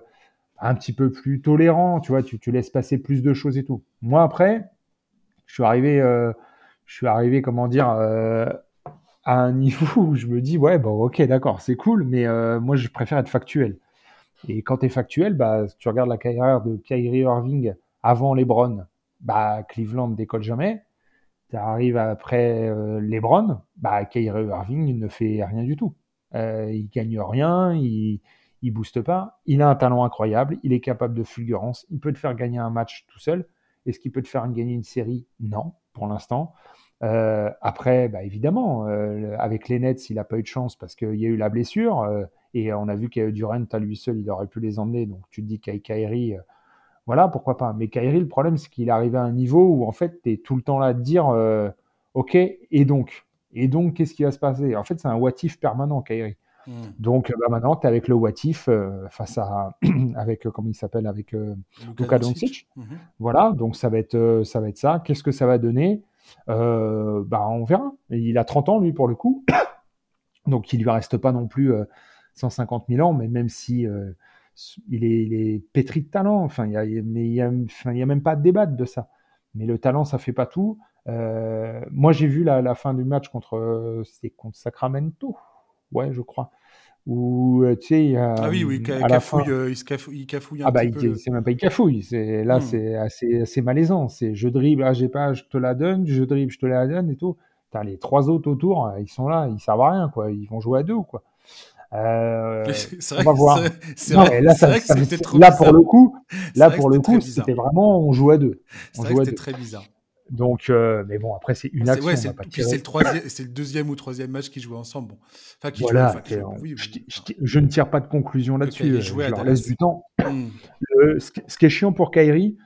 un petit peu plus tolérant. Tu vois, tu, tu laisses passer plus de choses et tout. Moi, après, je suis arrivé, euh, je suis arrivé, comment dire, euh, à un [LAUGHS] niveau où je me dis, ouais, bon, ok, d'accord, c'est cool, mais euh, moi, je préfère être factuel. Et quand tu es factuel, bah, tu regardes la carrière de Kyrie Irving avant LeBron, bah, Cleveland décolle jamais. Tu arrives après LeBron, bah, Kyrie Irving ne fait rien du tout. il gagne rien, il, il booste pas. Il a un talent incroyable, il est capable de fulgurance, il peut te faire gagner un match tout seul. Est-ce qu'il peut te faire gagner une série? Non, pour l'instant. Euh, après, bah, évidemment, euh, avec les Nets, il n'a pas eu de chance parce qu'il y a eu la blessure. Euh, et on a vu qu'il Durant à lui seul, il aurait pu les emmener. Donc tu te dis qu'avec Kyrie, voilà, pourquoi pas. Mais Kyrie, le problème, c'est qu'il est arrivé à un niveau où en fait, tu es tout le temps là à te dire OK, et donc? Et donc, qu'est-ce qui va se passer? En fait, c'est un what if permanent, Kyrie. Hmm. Donc bah, maintenant, tu es avec le Watif euh, face à [CLEARS THROAT] avec euh, comment il s'appelle avec euh, Luka Doncic. Mhm. Voilà, donc ça va être ça va être ça. Qu'est-ce que ça va donner? Bah on verra. Il a 30 ans lui pour le coup, [COUGHS] donc il lui reste pas non plus 150 000 ans, mais même si il est, il, est, pétri de talent. Enfin, il y a, y a, enfin, il y a même pas de débat de ça. Mais le talent, ça fait pas tout. moi, j'ai vu la, la, fin du match contre, contre Sacramento ouais, je crois. Où, euh, tu sais, ah oui, oui, à la fin, euh, il, se cafouille, il cafouille un ah bah, petit peu. C'est même pas il cafouille. C'est là, hmm. c'est assez, assez malaisant. C'est je dribble, ah j'ai pas, je te la donne, je dribble, je te la donne et tout. T'as les trois autres autour, euh, ils sont là, ils servent à rien, quoi. Ils vont jouer à deux ou quoi. Euh, [LAUGHS] on va voir. C'est vrai, là, ça, ça, là pour le coup, là pour le coup, c'était vraiment on joue à deux. Joue à deux. très bizarre. Donc, euh, mais bon, après, c'est une action. Ouais, c'est le, le deuxième ou troisième match qu'ils jouaient ensemble. Bon. Enfin, qui voilà, je, ne tire pas de conclusion là-dessus. Euh, je leur laisse du temps. Hmm. ce, qui est chiant pour Kyrie,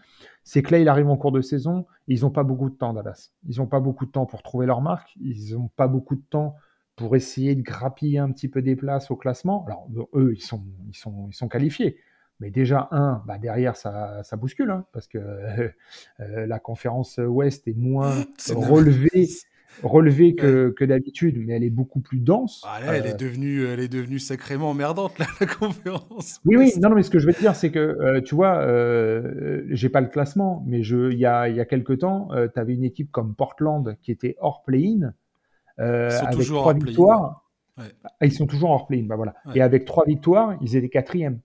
c'est que là, il arrive en cours de saison. Ils n'ont pas beaucoup de temps, Dallas. Ils n'ont pas beaucoup de temps pour trouver leur marque. Ils n'ont pas beaucoup de temps pour essayer de grappiller un petit peu des places au classement. Alors, eux, ils sont, ils sont, ils sont qualifiés. Mais déjà, un, bah derrière, ça, ça bouscule, hein, parce que euh, la conférence Ouest est moins [LAUGHS] relevée, relevée que, que d'habitude, mais elle est beaucoup plus dense. Ah là, elle, est euh, devenue, elle est devenue sacrément emmerdante, là, [LAUGHS] la conférence. Oui, oui, non, non, mais ce que je veux te dire, c'est que, euh, tu vois, euh, j'ai pas le classement, mais je, il y a, y a quelques temps, tu avais une équipe comme Portland qui était hors play-in, avec trois victoires. Ouais. Ah, ils sont toujours hors play-in, bah voilà. Et avec trois victoires, ils étaient quatrième.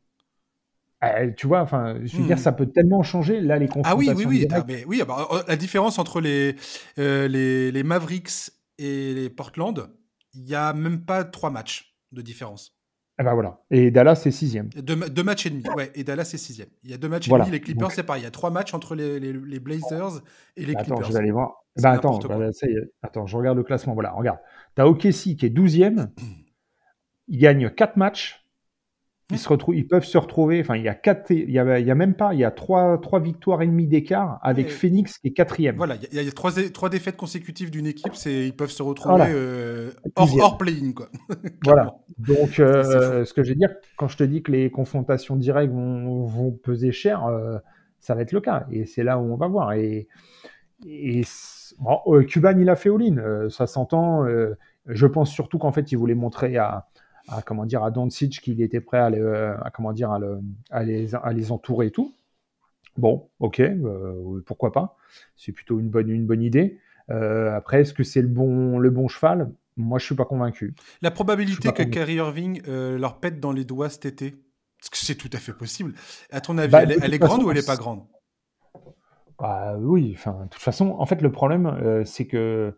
Euh, tu vois, enfin, je veux dire, hmm. ça peut tellement changer. Là, les confrontations. Ah oui, oui, oui. mais, oui bah, euh, la différence entre les, euh, les, les, Mavericks et les Portland, il n'y a même pas trois matchs de différence. Ah bah voilà. Et Dallas, c'est sixième. Deux, deux, matchs et demi, ouais. Et Dallas, c'est sixième. Il y a deux matchs et demi. Les Clippers, c'est pareil. Il y a trois matchs entre les, les, Blazers et les Clippers. Attends, je vais aller voir. Bah, attends, bah, attends, je regarde le classement. Voilà, regarde. Tu as OKC qui est douzième. [CLEARS THROAT] Il gagne quatre matchs ils, se retrouvent, ils peuvent se retrouver. Enfin, il y a quatre, il y a, il y a même pas, il y a trois, trois victoires et demie d'écart avec Phoenix qui est quatrième. Voilà, il y a, il y a trois, trois, défaites consécutives d'une équipe, c'est ils peuvent se retrouver euh, hors, hors playing quoi. [LAUGHS] voilà. Donc, euh, ce que je veux dire, quand je te dis que les confrontations directes vont, vont peser cher, euh, ça va être le cas. Et c'est là où on va voir. Et, et bon, Cuban, il a fait all-in, ça s'entend. je pense surtout qu'en fait, il voulait montrer à à comment dire à Doncic qu'il était prêt à, comment dire à, les, à, les, entourer et tout. Bon, ok, pourquoi pas. C'est plutôt une bonne, une bonne idée. après, est-ce que c'est le bon, le bon cheval? Moi, je suis pas convaincu. La probabilité que Kyrie Irving leur pète dans les doigts cet été, parce que c'est tout à fait possible. À ton avis, bah, elle, est grande ou elle est pas grande? Bah, oui, enfin, de toute façon, en fait, le problème, c'est que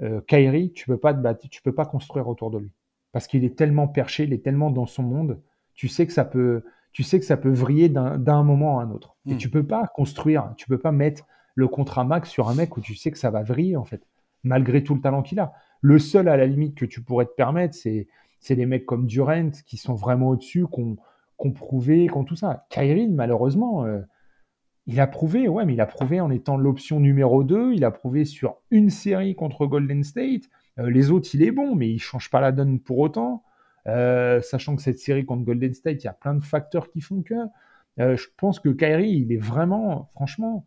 euh, Kyrie, tu peux pas te battre, tu peux pas construire autour de lui parce qu'il est tellement perché, il est tellement dans son monde. Tu sais que ça peut, tu sais que ça peut vriller d'un moment à un autre. Et hmm. tu peux pas construire, tu peux pas mettre le contrat max sur un mec où tu sais que ça va vriller en fait, malgré tout le talent qu'il a. Le seul à la limite que tu pourrais te permettre, c'est c'est des mecs comme Durant qui sont vraiment au-dessus, qu'on qu'on prouvé, qu'on tout ça. Kyrie, malheureusement, euh, il a prouvé, ouais, mais il a prouvé en étant l'option numéro 2, il a prouvé sur une série contre Golden State. Euh, les autres, il est bon, mais il change pas la donne pour autant. Euh, sachant que cette série contre Golden State, il y a plein de facteurs qui font que. Euh, je pense que Kyrie, il est vraiment, franchement,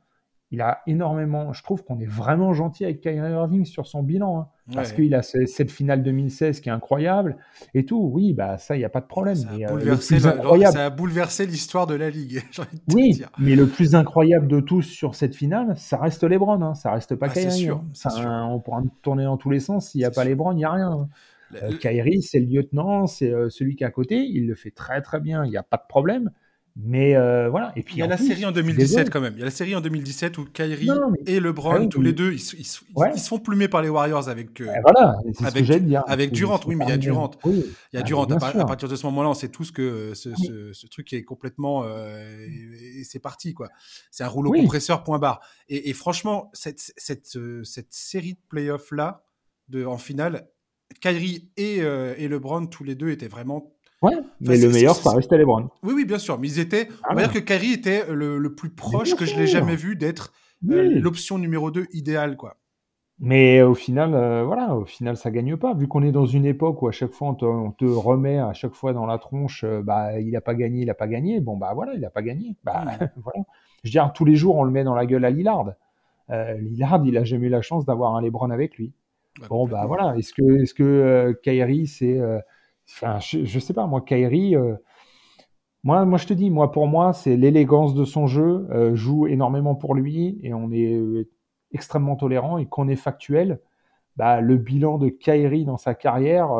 il a énormément. Je trouve qu'on est vraiment gentil avec Kyrie Irving sur son bilan, hein, parce qu'il a cette finale 2016 qui est incroyable et tout. Oui, bah ça, il n'y a pas de problème. Ça a, bouleversé, incroyable... ça a bouleversé l'histoire de la ligue. [LAUGHS] oui, mais le plus incroyable de tous sur cette finale, ça reste LeBron, hein, ça reste pas ah, Kyrie. Sûr, hein. on pourra tourner dans tous les sens. S'il n'y a pas LeBron, il n'y a rien. Hein. Euh, Kyrie, c'est le lieutenant, c'est euh, celui qui est à côté. Il le fait très très bien. Il n'y a pas de problème. Mais euh, voilà. Et puis il y a la série en 2017 quand même. Il y a la série en 2017 où Kyrie et LeBron, ah tous les deux, ils, ils, se font plumer par les Warriors avec. Euh, voilà. Avec, avec Durant. Oui, mais il y a Durant. Il y a ah, Durant. À, partir de ce moment-là, on sait tous que euh, ce, ce, truc est complètement. et c'est parti quoi. C'est un rouleau compresseur point barre. Et, franchement, cette, cette, cette série de playoffs là, de, en finale, Kyrie et, et LeBron, tous les deux étaient vraiment Ouais, mais le meilleur, ça restait LeBron. Oui, oui, bien sûr. Mais ils étaient. on va ah dire que Kyrie était le, plus proche que je l'ai jamais vu d'être euh, l'option numéro 2 idéale, quoi. Mais au final, euh, voilà, au final, ça gagne pas. Vu qu'on est dans une époque où à chaque fois on te, remet à chaque fois dans la tronche, euh, bah il a pas gagné, il a pas gagné. Bon bah voilà, il a pas gagné. Bah hmm. [LAUGHS] voilà. Je veux dire, tous les jours on le met dans la gueule à Lillard. Lillard, il a jamais eu la chance d'avoir un LeBron avec lui. bon bah voilà. Est-ce que, est-ce que Kyrie c'est Enfin, je, je, sais pas, moi, Kairi, euh, moi, moi, je te dis, moi, pour moi, c'est l'élégance de son jeu, euh, joue énormément pour lui, et on est euh, extrêmement tolérant, et qu'on est factuel, bah, le bilan de Kairi dans sa carrière,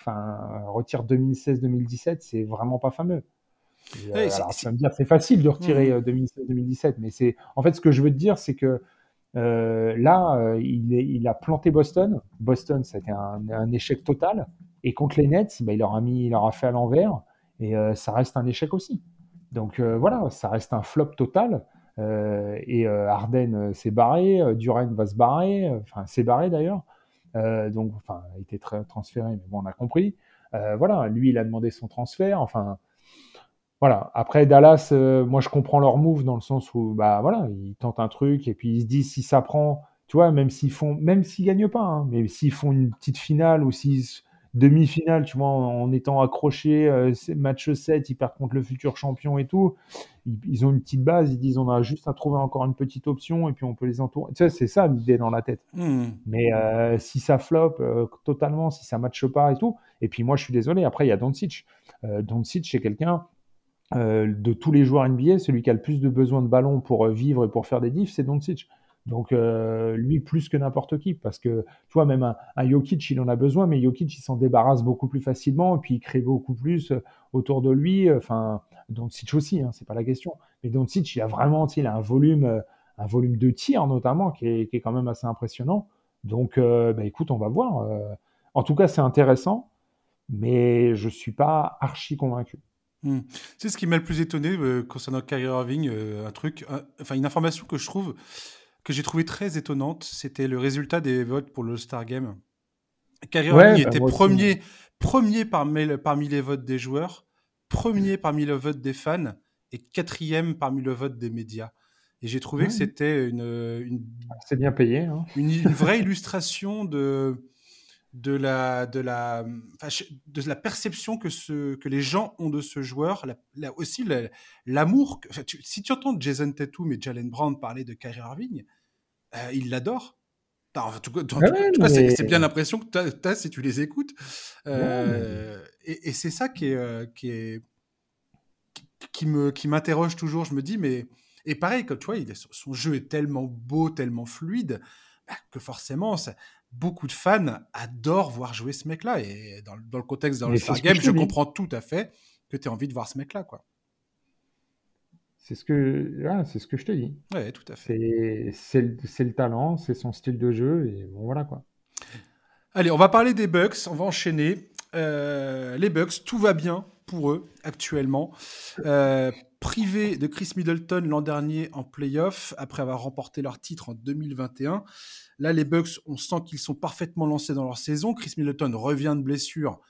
enfin, retire 2016-2017, c'est vraiment pas fameux. ça me dire, c'est facile de retirer 2016-2017, mmh. mais c'est, en fait, ce que je veux te dire, c'est que là, il, il, a planté Boston. Boston, c'était un, un échec total. Et contre les Nets, bah, il, leur a mis, il leur fait à l'envers. Et euh, ça reste un échec aussi. Donc euh, voilà, ça reste un flop total. Euh, et Arden s'est barré, Duran va se barrer, enfin s'est barré d'ailleurs. donc, enfin, il été très transféré, mais bon, on a compris. voilà, lui, il a demandé son transfert. Enfin, voilà. Après Dallas, moi, je comprends leur move dans le sens où, bah voilà, ils tentent un truc et puis ils se disent si ça prend, tu vois, même s'ils font, même s'ils gagnent pas, hein, mais s'ils font une petite finale ou s'ils demi-finale, tu vois, en, étant accroché, euh, match 7, ils perdent contre le futur champion et tout. Ils, ont une petite base, ils disent on a juste à trouver encore une petite option et puis on peut les entourer. Tu sais, c'est ça l'idée dans la tête. Hmm. Mais euh, si ça flop euh, totalement, si ça matche pas et tout, et puis moi je suis désolé, après il y a Doncic. Doncic, c'est quelqu'un de tous les joueurs NBA, celui qui a le plus de besoin de ballon pour vivre et pour faire des diffs, c'est Doncic. Donc euh, lui plus que n'importe qui, parce que tu vois même un, un, Jokic il en a besoin, mais Jokic il s'en débarrasse beaucoup plus facilement et puis il crée beaucoup plus euh, autour de lui. Enfin Doncic aussi, hein, c'est pas la question. Mais Doncic il a vraiment, il a un volume, euh, un volume de tir notamment qui est, qui est quand même assez impressionnant. Donc bah, écoute, on va voir. En tout cas c'est intéressant, mais je suis pas archi convaincu. Hmm. C'est ce qui m'a le plus étonné concernant Kyrie Irving, un truc, une information que je trouve que j'ai trouvé très étonnante, c'était le résultat des votes pour le Star Game. Kyrie Irving bah, était premier, premier parmi, parmi les votes des joueurs, premier parmi le vote des fans et quatrième parmi le vote des médias. Et j'ai trouvé que c'était une, une c'est bien payé, hein. une, vraie [LAUGHS] illustration de de la de la de la perception que ce que les gens ont de ce joueur, la, aussi l'amour. si tu entends Jason Tatum et Jalen Brown parler de Kyrie Irving, euh, ils l'adorent. En tout, cas, c'est bien l'impression que tu as, si tu les écoutes. Euh, et, c'est ça qui est, euh, qui est qui me qui m'interroge toujours. Je me dis, mais et pareil, comme tu vois, il son jeu est tellement beau, tellement fluide, bah, que forcément, beaucoup de fans adorent voir jouer ce mec-là. Et dans, le contexte dans le Star Game, je, comprends tout à fait que tu aies envie de voir ce mec-là, quoi. C'est ce que, ah, c'est ce que je te dis. Ouais, tout à fait. C'est le, talent, c'est son style de jeu, et bon, voilà quoi. Allez, on va parler des Bucks, on va enchaîner. Euh, les Bucks, tout va bien pour eux actuellement. Euh, privé de Chris Middleton l'an dernier en playoff, après avoir remporté leur titre en 2021. Là, les Bucks, on sent qu'ils sont parfaitement lancés dans leur saison. Chris Middleton revient de blessure.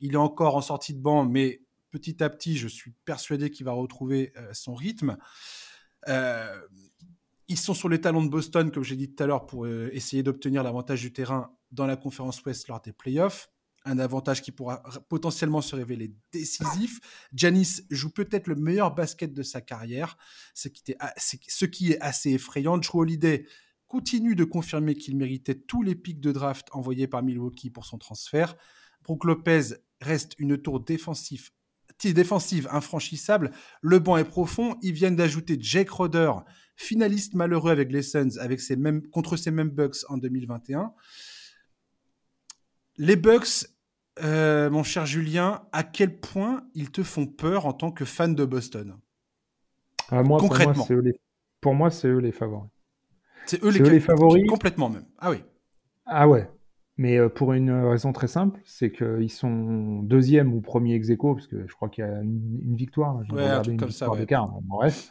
Il est encore en sortie de banc, mais petit à petit, je suis persuadé qu'il va retrouver euh, son rythme. Euh, ils sont sur les talons de Boston, comme j'ai dit tout à l'heure, pour euh, essayer d'obtenir l'avantage du terrain dans la conférence Ouest lors des playoffs. Un avantage qui pourra potentiellement se révéler décisif. Janis joue peut-être le meilleur basket de sa carrière, ce qui, est assez effrayant. Drew Holiday continue de confirmer qu'il méritait tous les pics de draft envoyés par Milwaukee pour son transfert. Brook Lopez reste une tour défensive défensive infranchissable. Le banc est profond. Ils viennent d'ajouter Jake Roder, finaliste malheureux avec les Suns, avec ses mêmes, contre ces mêmes Bucks en 2021. Les Bucks, euh, mon cher Julien, à quel point ils te font peur en tant que fan de Boston? Ah, moi, Concrètement. Pour moi, c'est eux, les favoris. C'est eux, les, favoris. Complètement même. Ah oui. Ah ouais. Mais euh, pour une raison très simple, c'est qu'ils sont deuxième ou premier ex aequo, parce que je crois qu'il y a une, victoire. Ouais, un truc comme ça. bref.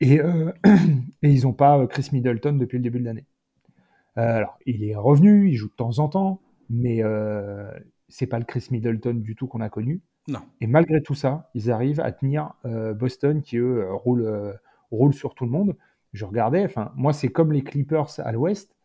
Et, euh, [CLEARS THROAT] et ils n'ont pas Chris Middleton depuis le début de l'année. alors, il est revenu, il joue de temps en temps, mais euh, c'est pas le Chris Middleton du tout qu'on a connu. Non. Et malgré tout ça, ils arrivent à tenir Boston qui, eux, roule, roule sur tout le monde. Je regardais, enfin, moi, c'est comme les Clippers à l'ouest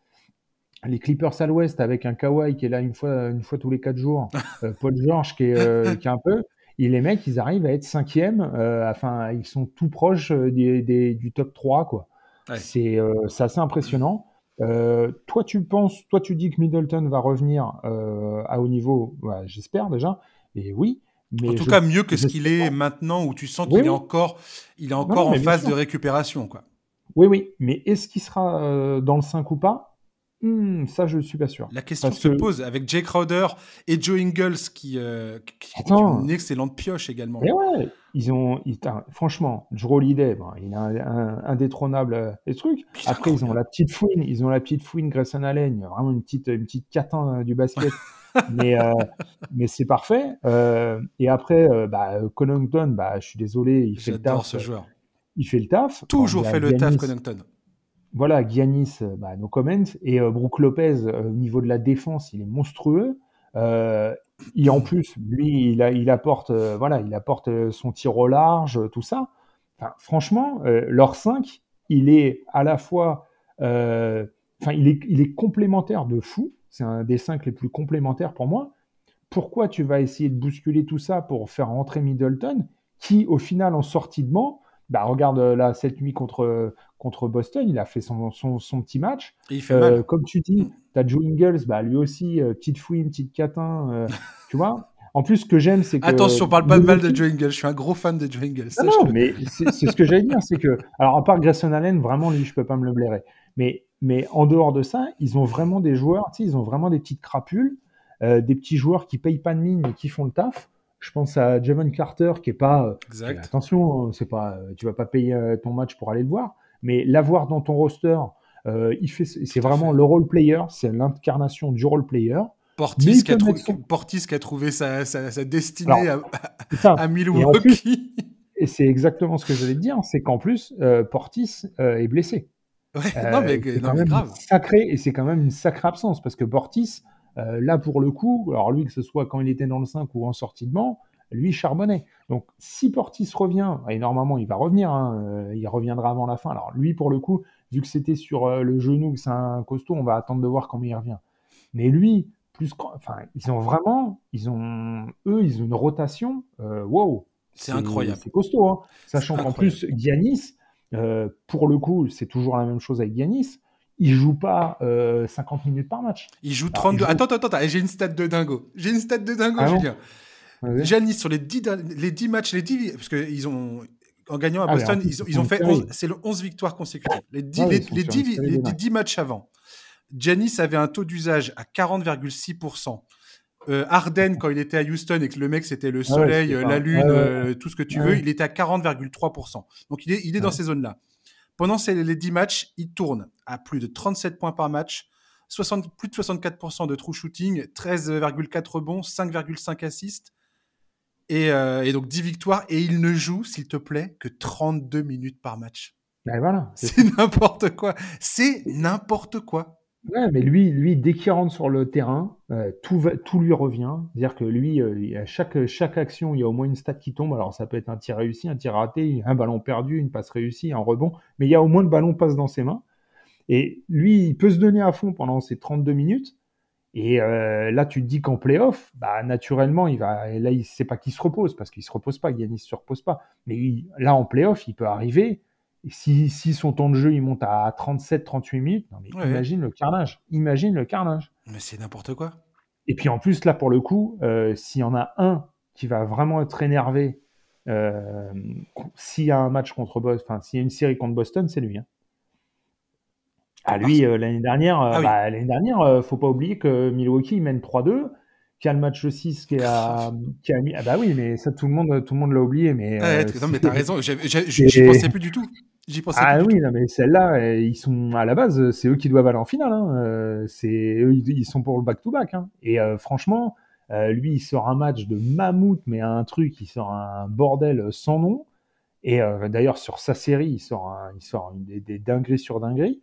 les Clippers à l'ouest avec un Kawhi qui est là une fois, une fois tous les quatre jours, [LAUGHS] euh, Paul George qui est, euh, [LAUGHS] qui est un peu, et les mecs, ils arrivent à être cinquième, euh, enfin, ils sont tout proches des, des, du top 3, quoi. C'est assez impressionnant. Toi, tu penses, toi, tu dis que Middleton va revenir à haut niveau, j'espère déjà, et oui. Mais en tout cas, mieux que ce qu'il est maintenant, où tu sens qu'il est encore, il est encore en phase de récupération, quoi. Oui, oui, mais est-ce qu'il sera dans le 5 ou pas? Hmm, ça, je ne suis pas sûr. La question se pose avec Jake Crowder et Joe Ingles qui, euh, une excellente pioche également. Mais ouais, ils ont, franchement, Joe Holiday, il est un, indétrônable euh, trucs. Après, ils ont la petite fouine, ils ont la petite fouine Grayson Allen, vraiment une petite, une petite catin euh, du basket. [LAUGHS] mais mais c'est parfait. et après, bah, Connaughton, bah, je suis désolé, il fait le taf. ce joueur. Il fait le taf. Toujours fait le taf, Connaughton voilà, Giannis, euh, bah, no comments. Et euh, Brook Lopez, euh, au niveau de la défense, il est monstrueux. et en plus, lui, il, apporte, voilà, il apporte son tir au large, tout ça. Franchement, leur 5, il est à la fois, enfin, il est, il est complémentaire de fou. C'est un des 5 les plus complémentaires pour moi. Pourquoi tu vas essayer de bousculer tout ça pour faire rentrer Middleton, qui, au final, en sortie de banc, bah, regarde là cette nuit contre, contre Boston, il a fait son, son, petit match. il fait mal. Euh, comme tu dis, tu as Joe Ingles, bah, lui aussi, euh, petite fouine, petite catin, euh, [LAUGHS] tu vois. En plus, ce que j'aime, c'est que. Attention, on parle pas de mal de Joe Ingles. Je suis un gros fan de Joe Ingles. Non, mais c'est ce que j'allais dire, c'est que. Alors, à part Grayson Allen, vraiment, lui, je peux pas me le blairer. Mais, mais en dehors de ça, ils ont vraiment des joueurs, tu sais, ils ont vraiment des petites crapules, des petits joueurs qui payent pas de mine mais qui font le taf. Je pense à Javon Carter qui est pas. Euh, attention, hein, c'est pas, euh, tu vas pas payer euh, ton match pour aller le voir, mais l'avoir dans ton roster, il fait, c'est vraiment le role player, c'est l'incarnation du role player. Portis qui, a trouvé, Portis qui a trouvé sa, sa, destinée à, Milwaukee. Et, c'est exactement ce que je voulais te dire, c'est qu'en plus, Portis est blessé. Ouais, [LAUGHS] non, mais, non, mais grave. Sacré, et c'est quand même une sacrée absence parce que Portis, là, pour le coup, alors lui, que ce soit quand il était dans le 5 ou en sortie de banc, lui charbonnait. Donc, si Portis revient, et normalement il va revenir, hein, euh, il reviendra avant la fin. Alors, lui, pour le coup, vu que c'était sur euh, le genou, que c'est un costaud, on va attendre de voir comment il revient. Mais lui, plus, enfin, ils ont vraiment, ils ont, eux, ils ont une rotation, wow. C'est incroyable. C'est costaud, hein. sachant qu'en plus, Giannis, pour le coup, c'est toujours la même chose avec Giannis il joue pas 50 euh, minutes par match. Il joue 32. Attends, attends, attends, j'ai une stat de dingo. J'ai une stat de dingo, ah Julien. Giannis, sur les 10, les 10 matchs, les 10, parce qu'ils ont, en gagnant à ah, Boston, ils, ont fait c'est le 11 victoires consécutives. Les 10, les, les 10, les 10 matchs avant, Giannis avait un taux d'usage à 40,6%. Euh, Arden, quand il était à Houston et que le mec c'était le ah soleil, la lune, euh, tout ce que tu veux, il était à 40,3%. Donc il est, il est dans ces zones-là. Pendant ces, les 10 matchs, il tourne à plus de 37 points par match, 60, plus de 64% de true shooting, 13,4 rebonds, 5,5 assists. Et, euh, et, donc 10 victoires. Et il ne joue, s'il te plaît, que 32 minutes par match. Ben voilà. C'est [LAUGHS] n'importe quoi. C'est n'importe quoi. Ouais, mais lui, lui, dès qu'il rentre sur le terrain, euh, tout, lui revient. C'est-à-dire que lui, euh, à chaque, action, il y a au moins une stat qui tombe. Alors, ça peut être un tir réussi, un tir raté, un ballon perdu, une passe réussie, un rebond. Mais il y a au moins le ballon passe dans ses mains. Et lui, il peut se donner à fond pendant ces 32 minutes. Et euh, là, tu te dis qu'en playoff, bah, naturellement, il va. là, il sait pas qu'il se repose parce qu'il se repose pas. Yannis se repose pas. Mais là, en playoff, il peut arriver et si, si, son temps de jeu il monte à 37-38 minutes, non mais imagine le carnage. Imagine le carnage. Mais c'est n'importe quoi. Et puis en plus, là, pour le coup, euh, s'il y en a un qui va vraiment être énervé euh, s'il y a un match contre Boston, enfin, s'il y a une série contre Boston, c'est lui. Hein. Ah, lui, euh, l'année dernière, ah bah, l'année dernière, faut pas oublier que Milwaukee mène 3-2 qui a le match 6 qui a, [LAUGHS] qui a mis. Ah bah oui, mais ça, tout le monde, tout le monde l'a oublié. Mais, ouais, non, mais t'as raison, j'y pensais plus du tout ah oui, non, mais celle-là, euh, ils sont à la base, c'est eux qui doivent aller en finale. Hein. Euh, c'est eux, ils sont pour le back-to-back. Hein. Et euh, franchement, lui, il sort un match de mammouth, mais un truc, il sort un bordel sans nom. Et d'ailleurs, sur sa série, il sort, il sort des, dingueries sur dingueries,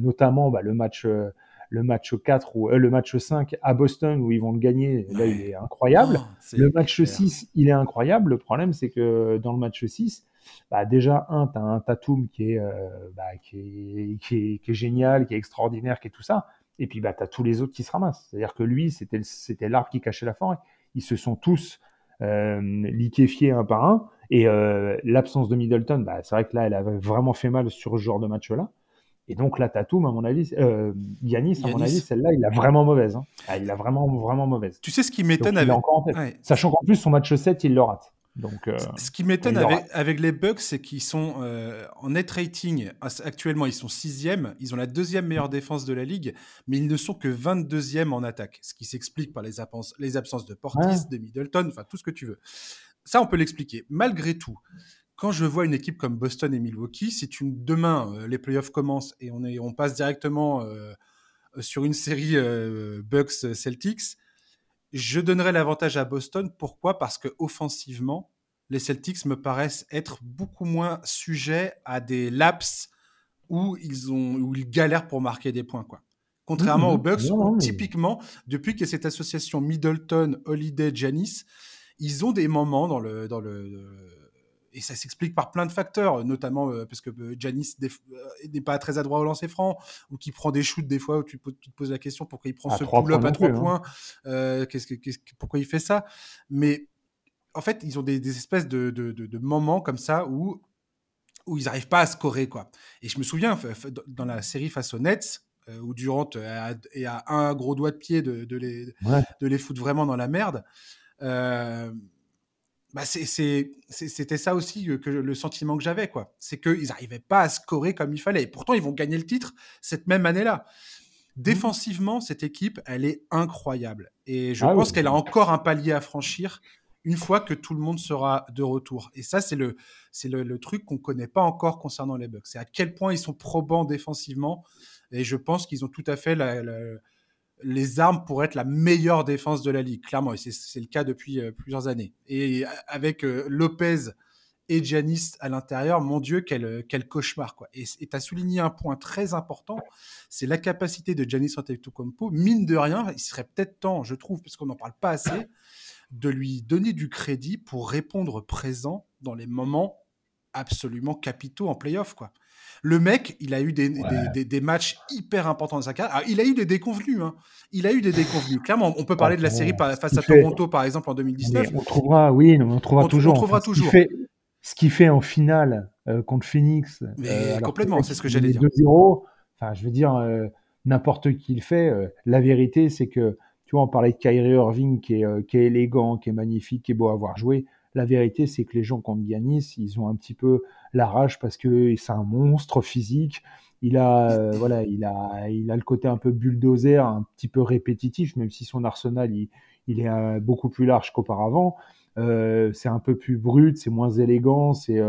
notamment bah, le match. le match 4 ou le match 5 à Boston où ils vont le gagner, là il est incroyable. Oh, le match 6, il est incroyable. Le problème c'est que dans le match 6, bah, déjà, un, tu as un Tatum qui est, euh, bah, qui, est, qui, est, génial, qui est extraordinaire, qui est tout ça. Et puis, bah, tu as tous les autres qui se ramassent. C'est-à-dire que lui, c'était, c'était l'arbre qui cachait la forêt. Ils se sont tous euh, liquéfiés un par un. Et euh, l'absence de Middleton, bah, c'est vrai que là, elle avait vraiment fait mal sur ce genre de match-là. Et donc là, Tatum, à mon avis, euh, Yanis, à mon avis, celle-là, il a vraiment mauvaise. Hein. Ah, il a vraiment, vraiment mauvaise. Tu sais ce qui m'étonne avec... Sachant qu'en plus, son match 7, il le rate. Euh, Ce qui m'étonne avec, les Bucks, c'est qu'ils sont euh, en net rating actuellement, ils sont sixième, ils ont la deuxième meilleure défense de la ligue, mais ils ne sont que 22e en attaque, ce qui s'explique par les, absences, les absences de Portis, de Middleton, enfin tout ce que tu veux. Ça, on peut l'expliquer. Malgré tout, quand je vois une équipe comme Boston et Milwaukee, si tu, demain euh, les playoffs commencent et on, est, on passe directement sur une série Bucks Celtics je donnerais l'avantage à Boston. Pourquoi? Parce que offensivement, les Celtics me paraissent être beaucoup moins sujets à des laps où ils, ont, où ils galèrent pour marquer des points. Quoi. Contrairement aux Bucks, typiquement, depuis que cette association Middleton, Holiday, Janis, ils ont des moments dans le, dans le, et ça s'explique par plein de facteurs, notamment euh, parce que Janis euh, n'est pas très adroit au lancer franc, ou qui prend des shoots des fois où tu, te poses la question pourquoi il prend ce pull-up à trois hein. points, euh, que, pourquoi il fait ça? Mais en fait, ils ont des, espèces de, de, moments comme ça où, où ils n'arrivent pas à scorer. Quoi. Et je me souviens, dans la série face aux Nets, où Durant est à un gros doigt de pied de, les, de les foutre vraiment dans la merde. Euh, bah c'était ça aussi que, le sentiment que j'avais, quoi. C'est qu'ils n'arrivaient pas à scorer comme il fallait. Et pourtant, ils vont gagner le titre cette même année-là. Mmh. Défensivement, cette équipe, elle est incroyable. Et je ah pense qu'elle a encore un palier à franchir une fois que tout le monde sera de retour. Et ça, c'est le, c'est le, truc qu'on ne connaît pas encore concernant les Bucks. C'est à quel point ils sont probants défensivement. Et je pense qu'ils ont tout à fait la les armes pour être la meilleure défense de la ligue, clairement. Et c'est le cas depuis euh, plusieurs années. Et euh, avec euh, Lopez et Giannis à l'intérieur, mon Dieu, quel, quel cauchemar. Quoi. Et tu as souligné un point très important, c'est la capacité de Giannis Antetokounmpo. Mine de rien, il serait peut-être temps, je trouve, parce qu'on n'en parle pas assez, de lui donner du crédit pour répondre présent dans les moments absolument capitaux en playoff. Quoi. Le mec, il a eu des, des, matchs hyper importants dans sa carrière. il a eu des déconvenus. Hein. Il a eu des déconvenus. Clairement, on peut parler de la série face à Toronto, par exemple, en 2019. on trouvera, oui, on trouvera toujours. On trouvera toujours. Ce qu'il fait, en finale euh, contre Phoenix. Mais euh, complètement, c'est ce que j'allais dire. 2-0. Enfin, je veux dire, euh, n'importe qui le fait. la vérité, c'est que tu vois, on parlait de Kyrie Irving qui est, qui est élégant, qui est magnifique, qui est beau à voir jouer. La vérité, c'est que les gens contre Giannis, ils ont un petit peu la rage parce que c'est un monstre physique. Il a, euh, voilà, il a, il a le côté un peu bulldozer, un petit peu répétitif, même si son arsenal, il, est euh, beaucoup plus large qu'auparavant. Euh, c'est un peu plus brut, c'est moins élégant, c'est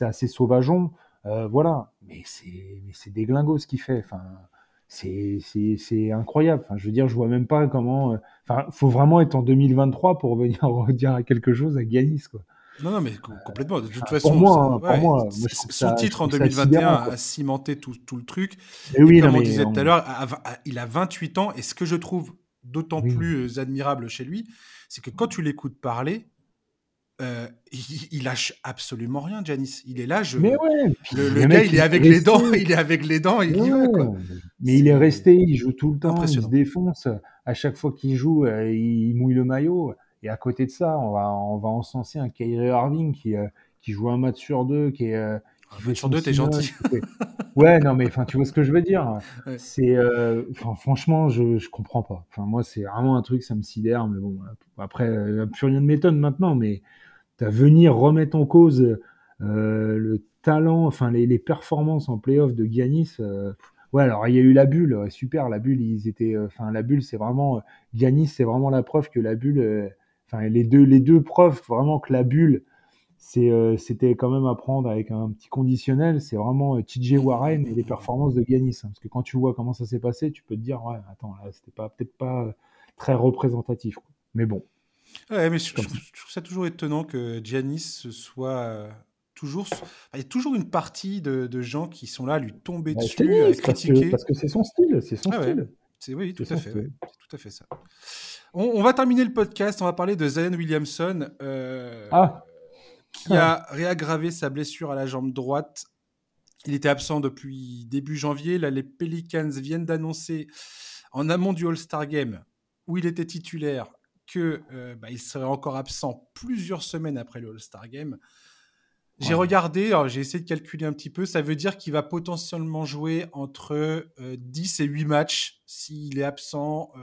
assez sauvageon. Voilà, mais c'est mais c'est déglingo ce qu'il fait. Enfin, c'est c'est incroyable. Enfin, je veux dire, je vois même pas comment. Enfin, faut vraiment être en 2023 pour venir [LAUGHS] redire quelque chose à Giannis, quoi. Non, non, mais co- complètement. De toute Enfin, façon, pour moi, pour ouais, son titre en trouve ça 2021 sidérant, quoi. a cimenté tout, tout le truc. Et oui, Et non, comme on disait on- tout à l'heure, il a 28 ans. Et ce que je trouve d'autant Oui. plus euh, admirable chez lui, c'est que quand tu l'écoutes parler, euh, il, il lâche absolument rien, Janis. Il est là, je, Mais ouais, le, le gars, il est avec les dents, [LAUGHS] il est avec les dents, il y va, quoi. Ouais, mais il est resté, il joue tout le temps, il se défonce. À chaque fois qu'il joue, euh, il mouille le maillot. Et à côté de ça, on va, on va encenser un Kyrie Irving qui, euh, qui joue un match sur deux, qui, est, euh, qui Un match sur deux, t'es gentil. fait- [LAUGHS] Ouais, non, mais enfin, tu vois ce que je veux dire. [LAUGHS] Ouais. C'est, euh, franchement, je, je comprends pas. Enfin, moi, c'est vraiment un truc, ça me sidère. Mais bon, après, plus rien ne m'étonne maintenant. Mais à venir remettre en cause le talent, enfin les, les performances en playoff de Giannis. ouais, alors il y a eu la bulle, super, la bulle, ils étaient, euh, enfin la bulle, c'est vraiment euh, Giannis, c'est vraiment la preuve que la bulle, enfin les deux, les deux preuves vraiment que la bulle, c'est, euh, c'était quand même à prendre avec un petit conditionnel. C'est vraiment euh, TJ Warren et les performances de Giannis, hein. parce que quand tu vois comment ça s'est passé, tu peux te dire ouais, attends, là, c'était pas peut-être pas euh, très représentatif. quoi. Mais bon, Ouais, mais je, comme je- je trouve ça toujours étonnant que Giannis soit toujours. il y a toujours une partie de, de gens qui sont là à lui tomber Bah, dessus, tennis, à critiquer. parce que c'est son style, c'est son Ah ouais, style. C'est oui, tout à fait, ouais, tout à fait ça. On, on va terminer le podcast. On va parler de Zion Williamson, euh, Ah, qui a réaggravé sa blessure à la jambe droite. Il était absent depuis début janvier. Là, les Pelicans viennent d'annoncer en amont du All-Star Game, où il était titulaire, que euh, bah, il serait encore absent plusieurs semaines après le All-Star Game. J'ai regardé, j'ai essayé de calculer un petit peu. Ça veut dire qu'il va potentiellement jouer entre euh, 10 et 8 matchs s'il est absent euh,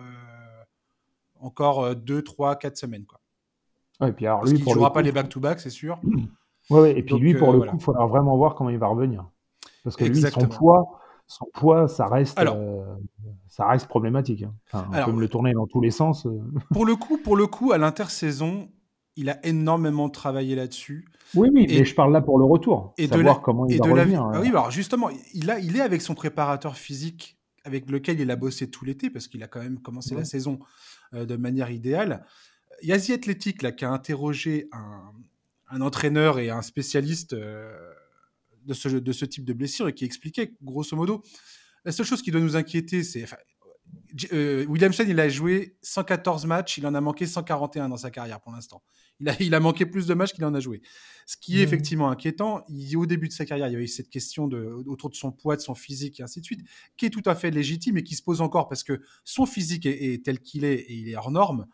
encore 2, 3, 4 semaines. Quoi. ouais, et puis alors Parce lui, qu'il ne le jouera coup, pas les back-to-back, c'est sûr. [CLEARS THROAT] ouais, ouais, et puis Donc, lui, pour euh, le voilà. coup, il faudra vraiment voir comment il va revenir. Parce que lui, son poids, son poids, ça reste, Alors- euh, ça reste problématique. hein. Enfin, on Alors, peut me le tourner dans tous les sens. Pour le coup, pour le coup, à l'intersaison, il a énormément travaillé là-dessus. Oui, oui, Et- mais je parle là pour le retour. Et de savoir la, comment il et va de la revenir. vie- Ah oui, alors justement, il, a, il est avec son préparateur physique avec lequel il a bossé tout l'été parce qu'il a quand même commencé la saison euh, de manière idéale. Il y a The Athletic là, qui a interrogé un, un entraîneur et un spécialiste euh, de, ce, de ce type de blessure et qui expliquait, grosso modo, la seule chose qui doit nous inquiéter, c'est. enfin, euh, Williamson, il a joué 114 matchs, il en a manqué 141 dans sa carrière pour l'instant. Il a, il a manqué plus de matchs qu'il en a joué. Ce qui est Mhm. effectivement inquiétant, il- au début de sa carrière, il y avait eu cette question de, autour de son poids, de son physique et ainsi de suite, qui est tout à fait légitime et qui se pose encore parce que son physique est, est tel qu'il est et il est hors norme.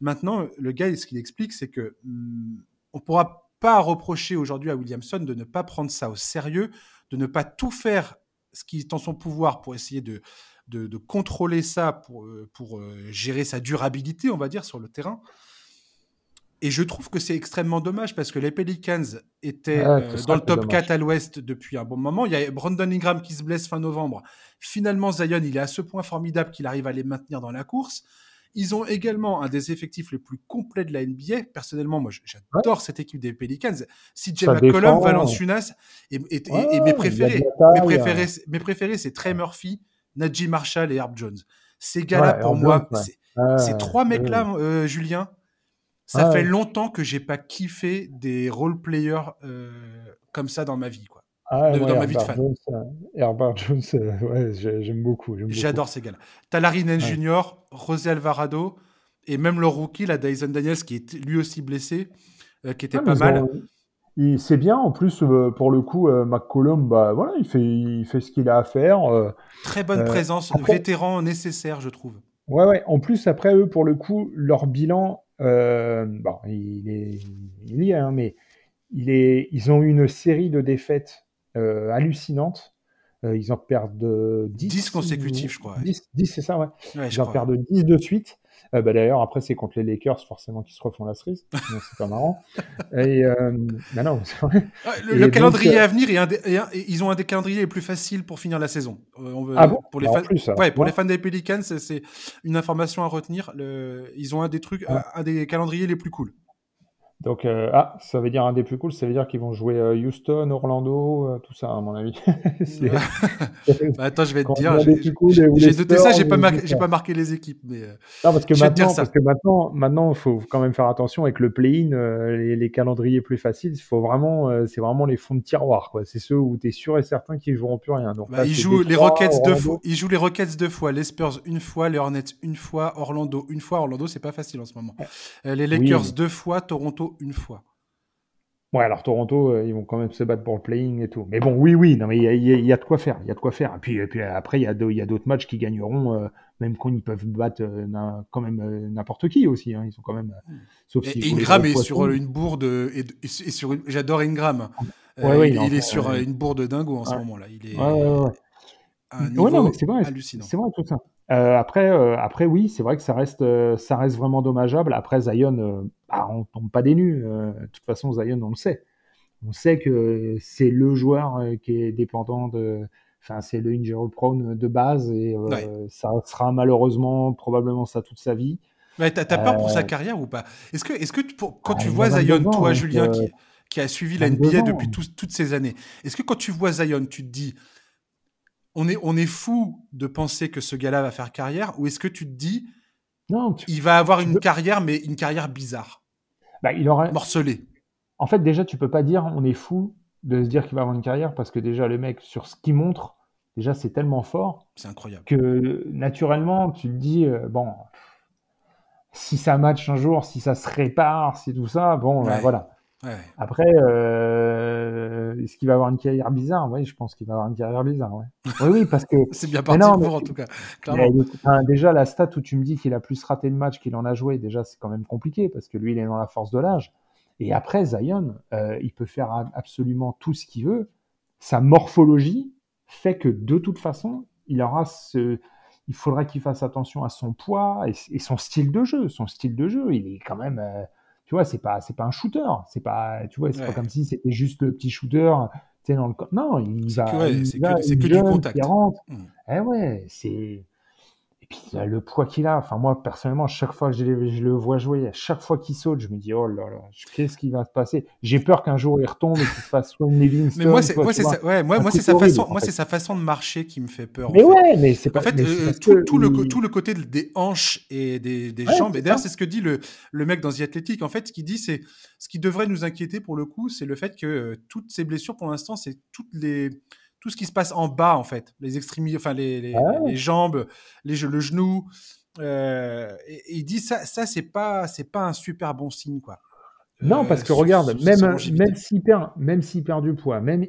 Maintenant, le gars, ce qu'il explique, c'est que hum, on pourra pas reprocher aujourd'hui à Williamson de ne pas prendre ça au sérieux, de ne pas tout faire ce qui est en son pouvoir pour essayer de, de, de contrôler ça, pour, euh, pour euh, gérer sa durabilité, on va dire, sur le terrain. Et je trouve que c'est extrêmement dommage parce que les Pelicans étaient euh, dans le top dommage. 4 à l'ouest depuis un bon moment. Il y a Brandon Ingram qui se blesse fin novembre. Finalement, Zion, il est à ce point formidable qu'il arrive à les maintenir dans la course. Ils ont également un des effectifs les plus complets de la NBA. Personnellement, moi, j'adore cette équipe des Pelicans. CJ McCollum. Valanciunas et, et- Ouais, et mes préférés. Mes taille. préférés, mes préférés, c'est Trey Murphy, Najee Marshall et Herb Jones. Ces gars-là, Ouais, pour Herb moi, Jones, ouais. ces trois mecs-là, euh, Julien, ça fait longtemps que j'ai pas kiffé des role players euh, comme ça dans ma vie, quoi. Ah, de- dans ma vie de fan. Jones, euh, Herbert Jones, ouais, j'aime beaucoup. J'adore ces gars-là. Nance Ouais. Jr., José Alvarado, et même le rookie, là, Dyson Daniels, qui est lui aussi blessé, euh, qui était pas mal. ont- C'est bien, en plus, euh, pour le coup, euh, McCollum, bah, voilà, il fait, il fait ce qu'il a à faire. euh, Très bonne euh, présence, après- vétéran nécessaire, je trouve. Ouais, ouais. En plus, après, eux, pour le coup, leur bilan, euh, bon, il est, il y est, hein, mais il est, ils ont eu une série de défaites euh, hallucinantes. Ils en perdent euh, 10, 10 consécutifs, je crois, ouais. 10, 10, c'est ça, ouais. Ouais, Ils en crois. perdent 10 de suite. Euh, bah, D'ailleurs, après, c'est contre les Lakers, forcément, qui se refont la cerise. c'est pas marrant. Et, euh, bah non, vrai. le, calendrier à venir, ils ont un des calendriers les plus faciles pour finir la saison. ah bon? pour les, bah, fans, ouais, pour les fans des Pelicans, c'est une information à retenir. Le, ils ont un des trucs, un des calendriers les plus cool. Donc, euh, ah, ça veut dire un des plus cool, ça veut dire qu'ils vont jouer euh, Houston, Orlando, euh, tout ça, à mon avis. [LAUGHS] [LAUGHS] Bah, attends, je vais te dire, j'ai noté ça, j'ai pas, marqué, pas marqué les équipes. Mais, non, parce que maintenant, parce que maintenant, maintenant, il faut quand même faire attention avec le play-in, les, les, calendriers plus faciles, il faut vraiment, c'est vraiment les fonds de tiroir, quoi. C'est ceux où tu es sûr et certain qu'ils joueront plus rien. Donc, bah, ils, jouent les Rockets deux fois, ils jouent les Rockets deux fois, les Spurs une fois, les Hornets une fois, Orlando une fois. Orlando, c'est pas facile en ce moment. les Lakers deux fois, Toronto une fois. Ouais, alors Toronto, euh, ils vont quand même se battre pour le playing et tout. Mais bon, oui, oui, non, mais il y, a de quoi faire. Il y a de quoi faire. Et puis, et puis après, il y a d'autres matchs qui gagneront, euh, même quand ils peuvent battre euh, quand même n'importe qui aussi. Hein. Ils sont quand même. sauf et Ingram est sur une bourde. Et, sur J'adore Ingram. Ouais, il, il, est sur une bourde dingo en ce moment-là. Il est. Ouais, un niveau c'est vrai, hallucinant. C'est vrai tout ça. Euh, après, euh, après, oui, c'est vrai que ça reste, euh, ça reste vraiment dommageable. Après, Zion, bah, on tombe pas des nues. de toute façon, Zion, on le sait. On sait que c'est le joueur qui est dépendant de. Enfin, c'est le injury prone de base et ça sera malheureusement probablement ça toute sa vie. Ouais, t'as peur pour sa carrière ou pas? Est-ce que, est-ce que quand ah, tu vois Zion, toi, Julien, qui, qui, a suivi la NBA depuis toutes ces années, est-ce que quand tu vois Zion, tu te dis on est, on est fou de penser que ce gars-là va faire carrière ou est-ce que tu te dis non, il va avoir une carrière, mais une carrière bizarre? Bah, il aurait... Morcelée. En fait, déjà, tu peux pas dire on est fou de se dire qu'il va avoir une carrière parce que déjà, le mec, sur ce qu'il montre, déjà, c'est tellement fort. C'est incroyable. Que naturellement, tu te dis, euh, bon, si ça match un jour, si ça se répare, si tout ça, bon, bah, voilà. Après, euh, est-ce qu'il va avoir une carrière bizarre? Oui, je pense qu'il va avoir une carrière bizarre. Ouais. Oui, oui, parce que. [LAUGHS] c'est bien parti pour, en tout cas. déjà, la stat où tu me dis qu'il a plus raté de matchs qu'il en a joué, déjà, c'est quand même compliqué parce que lui, il est dans la force de l'âge. Et après, Zion, euh, il peut faire absolument tout ce qu'il veut. Sa morphologie fait que de toute façon, il aura ce. Il faudra qu'il fasse attention à son poids et, son style de jeu. Son style de jeu, il est quand même. Euh, tu vois, c'est pas, c'est pas un shooter. C'est pas, tu vois, c'est pas comme si c'était juste le petit shooter. Dans le... Non, il va. C'est que, que, du contact. Mmh. Eh ouais, c'est. Et puis le poids qu'il a, enfin moi personnellement, chaque fois que je, le vois jouer, à chaque fois qu'il saute, je me dis oh là là, qu'est-ce qui va se passer? J'ai peur qu'un jour il retombe et qu'il se fasse soit une Mais moi c'est sa, ouais, moi, moi c'est sa façon, moi c'est sa façon de marcher qui me fait peur. Mais ouais, mais c'est pas. En fait, euh, tout, le tout le côté des hanches et des, des jambes. Et d'ailleurs c'est ce que dit le le mec dans The Athletic. En fait, ce qu'il dit c'est ce qui devrait nous inquiéter pour le coup, c'est le fait que euh, toutes ces blessures pour l'instant, c'est toutes les tout ce qui se passe en bas, en fait, les extrémités, enfin les, les, ah les jambes, les, le genou. Euh, et, il dit ça, ça c'est pas, c'est pas un super bon signe, quoi. Non, parce que regarde, même, même s'il perd, même s'il perd du poids, même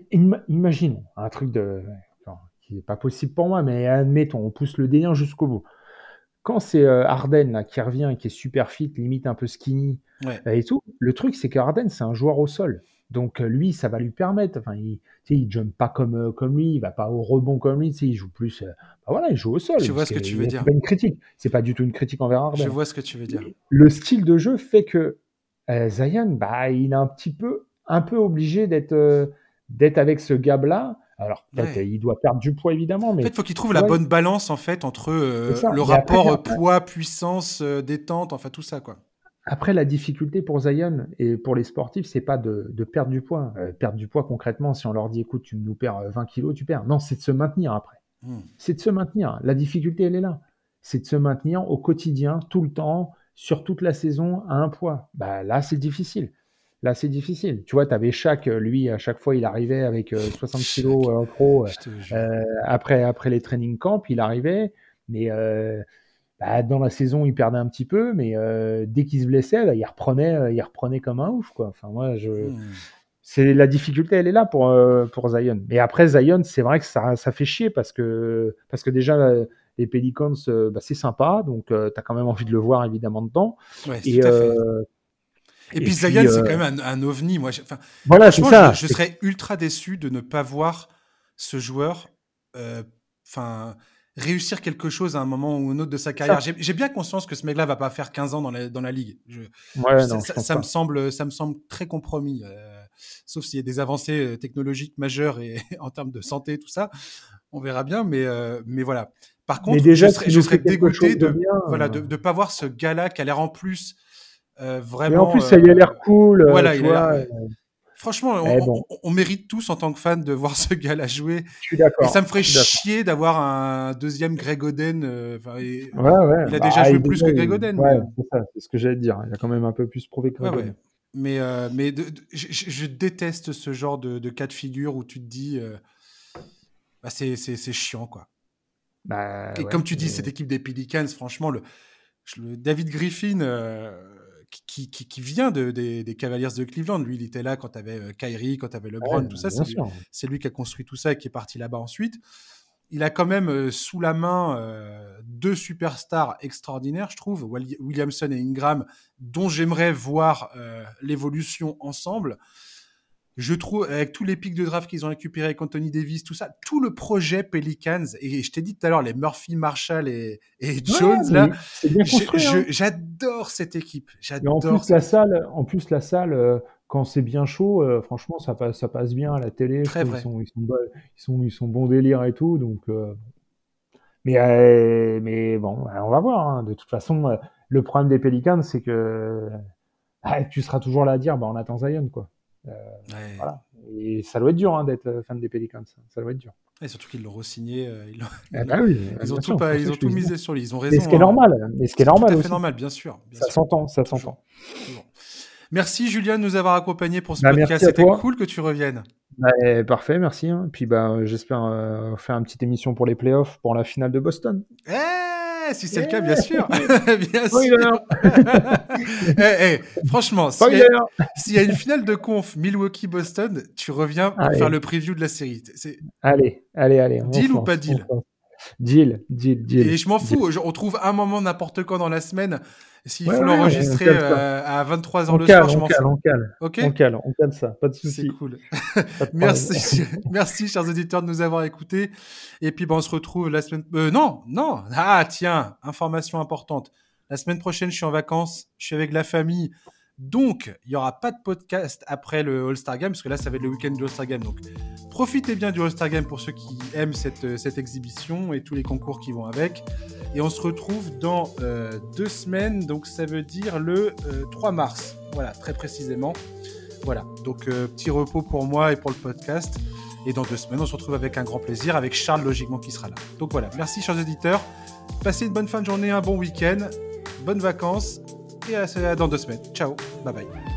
imaginons un truc de, qui n'est pas possible pour moi, mais admettons, on pousse le délire jusqu'au bout. Quand c'est euh, Arden qui revient et qui est super fit, limite un peu skinny et tout, le truc c'est qu'Arden c'est un joueur au sol. Donc euh, lui, ça va lui permettre. Enfin, il, il jump pas comme euh, comme lui, il va pas au rebond comme lui. Il joue plus. Euh, bah voilà, il joue au sol. Je vois ce que tu veux dire. C'est pas une critique. C'est pas du tout une critique envers Arden. Je vois ce que tu veux dire. Le style de jeu fait que Zion, bah, il est un petit peu, un peu obligé d'être d'être avec ce gab-là. Alors peut-être il doit perdre du poids évidemment, mais en fait, il faut qu'il trouve la bonne balance en fait entre le rapport poids, puissance, détente, enfin tout ça quoi. Après, la difficulté pour Zion et pour les sportifs, c'est pas de, perdre du poids. Euh, perdre du poids concrètement, si on leur dit écoute, tu nous perds 20 kilos, tu perds. Non, c'est de se maintenir après. Hmm. C'est de se maintenir. La difficulté, elle est là. C'est de se maintenir au quotidien, tout le temps, sur toute la saison, à un poids. Bah, là, c'est difficile. Là, c'est difficile. Tu vois, tu avais Shaq, lui, à chaque fois, il arrivait avec 60 euh, [LAUGHS] kilos en. Euh, après, après les training camps, il arrivait. Mais bah, dans la saison, il perdait un petit peu, mais euh, dès qu'il se blessait, il, reprenait, euh, il reprenait comme un ouf. Quoi. Enfin, moi, je... Hmm. c'est la difficulté, elle est là pour, euh, pour Zion. Mais après, Zion, c'est vrai que ça, ça fait chier parce que, parce que déjà, les Pelicans, bah, c'est sympa, donc tu as quand même envie de le voir évidemment dedans. et, et, puis Zion, c'est quand même un, ovni. Moi, voilà, c'est ça. Je, je, serais ultra déçu de ne pas voir ce joueur. Enfin réussir quelque chose à un moment ou un autre de sa carrière. J'ai bien conscience que ce mec-là va pas faire 15 ans dans la, dans la ligue. ça, me semble, ça me semble très compromis. Euh, sauf s'il y a des avancées euh, technologiques majeures et [LAUGHS] en termes de santé, tout ça, on verra bien. Mais, euh, mais voilà. Par contre, je serais, je serais dégoûté de ne voilà, de, de, pas voir ce gars-là qui a l'air en plus vraiment. Mais en plus, ça y a l'air cool. Voilà, il a Franchement, on, mérite tous en tant que fan de voir ce gars-là jouer. Je suis d'accord. Et ça me ferait chier d'avoir un deuxième Greg Oden. Euh, ouais, ouais. Il a bah, déjà joué plus que Greg Oden. Ouais, c'est ça, c'est ce que j'allais dire. Il a quand même un peu plus prouvé que Greg Oden. Mais, euh, mais je, déteste ce genre de, cas de figure où tu te dis, euh, bah c'est chiant, quoi. Bah, et comme tu dis, cette équipe des Pelicans, franchement, le, David Griffin, qui, qui, vient de, des, Cavaliers de Cleveland. Lui, il était là quand tu avais euh, Kyrie, quand tu avais LeBron, tout ça. C'est lui, qui a construit tout ça et qui est parti là-bas ensuite. Il a quand même euh, sous la main euh, deux superstars extraordinaires, je trouve, Williamson et Ingram, dont j'aimerais voir l'évolution ensemble je trouve, avec tous les pics de draft qu'ils ont récupérés avec Anthony Davis, tout ça, tout le projet Pelicans, et je t'ai dit tout à l'heure, les Murphy, Marshall et, Jones, là, hein. j'adore cette équipe. J'adore. En plus, la salle, en plus, la salle, euh, quand c'est bien chaud, euh, franchement, ça passe, ça passe bien à la télé. Très vrai. Ils sont, ils sont, ils sont, bons délire et tout, donc. Euh, mais, mais bon, on va voir. Hein. De toute façon, le problème des Pelicans, c'est que ah, tu seras toujours là à dire, bah, on attend Zion, quoi. Euh, voilà. Et ça doit être dur hein, d'être euh, fan des Pelicans. Ça doit être dur. Et surtout qu'ils l'ont re-signé. Euh, ils, oui, [LAUGHS] ils ont tout, pas, ils ont tout misé sur lui. Ils ont raison. Mais ce qui est normal. Mais ce qui est normal tout à fait normal, bien sûr. ça s'entend, ça s'entend. Merci Julien de nous avoir accompagnés pour ce bah, podcast. C'était cool que tu reviennes. Bah, parfait, merci. Hein. Puis bah, j'espère faire une petite émission pour les playoffs pour la finale de Boston. Eh si c'est le cas, bien sûr. [LAUGHS] [LAUGHS] bien sûr. [LAUGHS] Eh, eh, franchement, s'il y, a une finale de conf Milwaukee-Boston, tu reviens pour faire le preview de la série. Allez, allez, allez. Deal ou pas deal Deal, deal, deal. Et je m'en fous, on trouve un moment n'importe quand dans la semaine. S'il faut l'enregistrer euh, à 23h le soir, je m'en fous. On cale, Ok on cale, on cale ça, pas de souci. C'est cool. [LAUGHS] merci, [LAUGHS] merci, chers auditeurs, de nous avoir écoutés. Et puis, ben, on se retrouve la semaine. Euh, non, non. Ah, tiens, information importante. La semaine prochaine, je suis en vacances, je suis avec la famille. Donc, il n'y aura pas de podcast après le All-Star Game, parce que là, ça va être le week-end du All-Star Game. Donc, profitez bien du All-Star Game pour ceux qui aiment cette, euh, cette, exhibition et tous les concours qui vont avec. Et on se retrouve dans euh, deux semaines, donc ça veut dire le 3 euh, mars. Voilà, très précisément. Voilà, donc petit repos pour moi et pour le podcast. Et dans deux semaines, on se retrouve avec un grand plaisir, avec Charles logiquement qui sera là. Donc voilà, merci chers auditeurs. Passez une bonne fin de journée, un bon week-end, bonnes vacances et à dans deux semaines. Ciao, bye bye.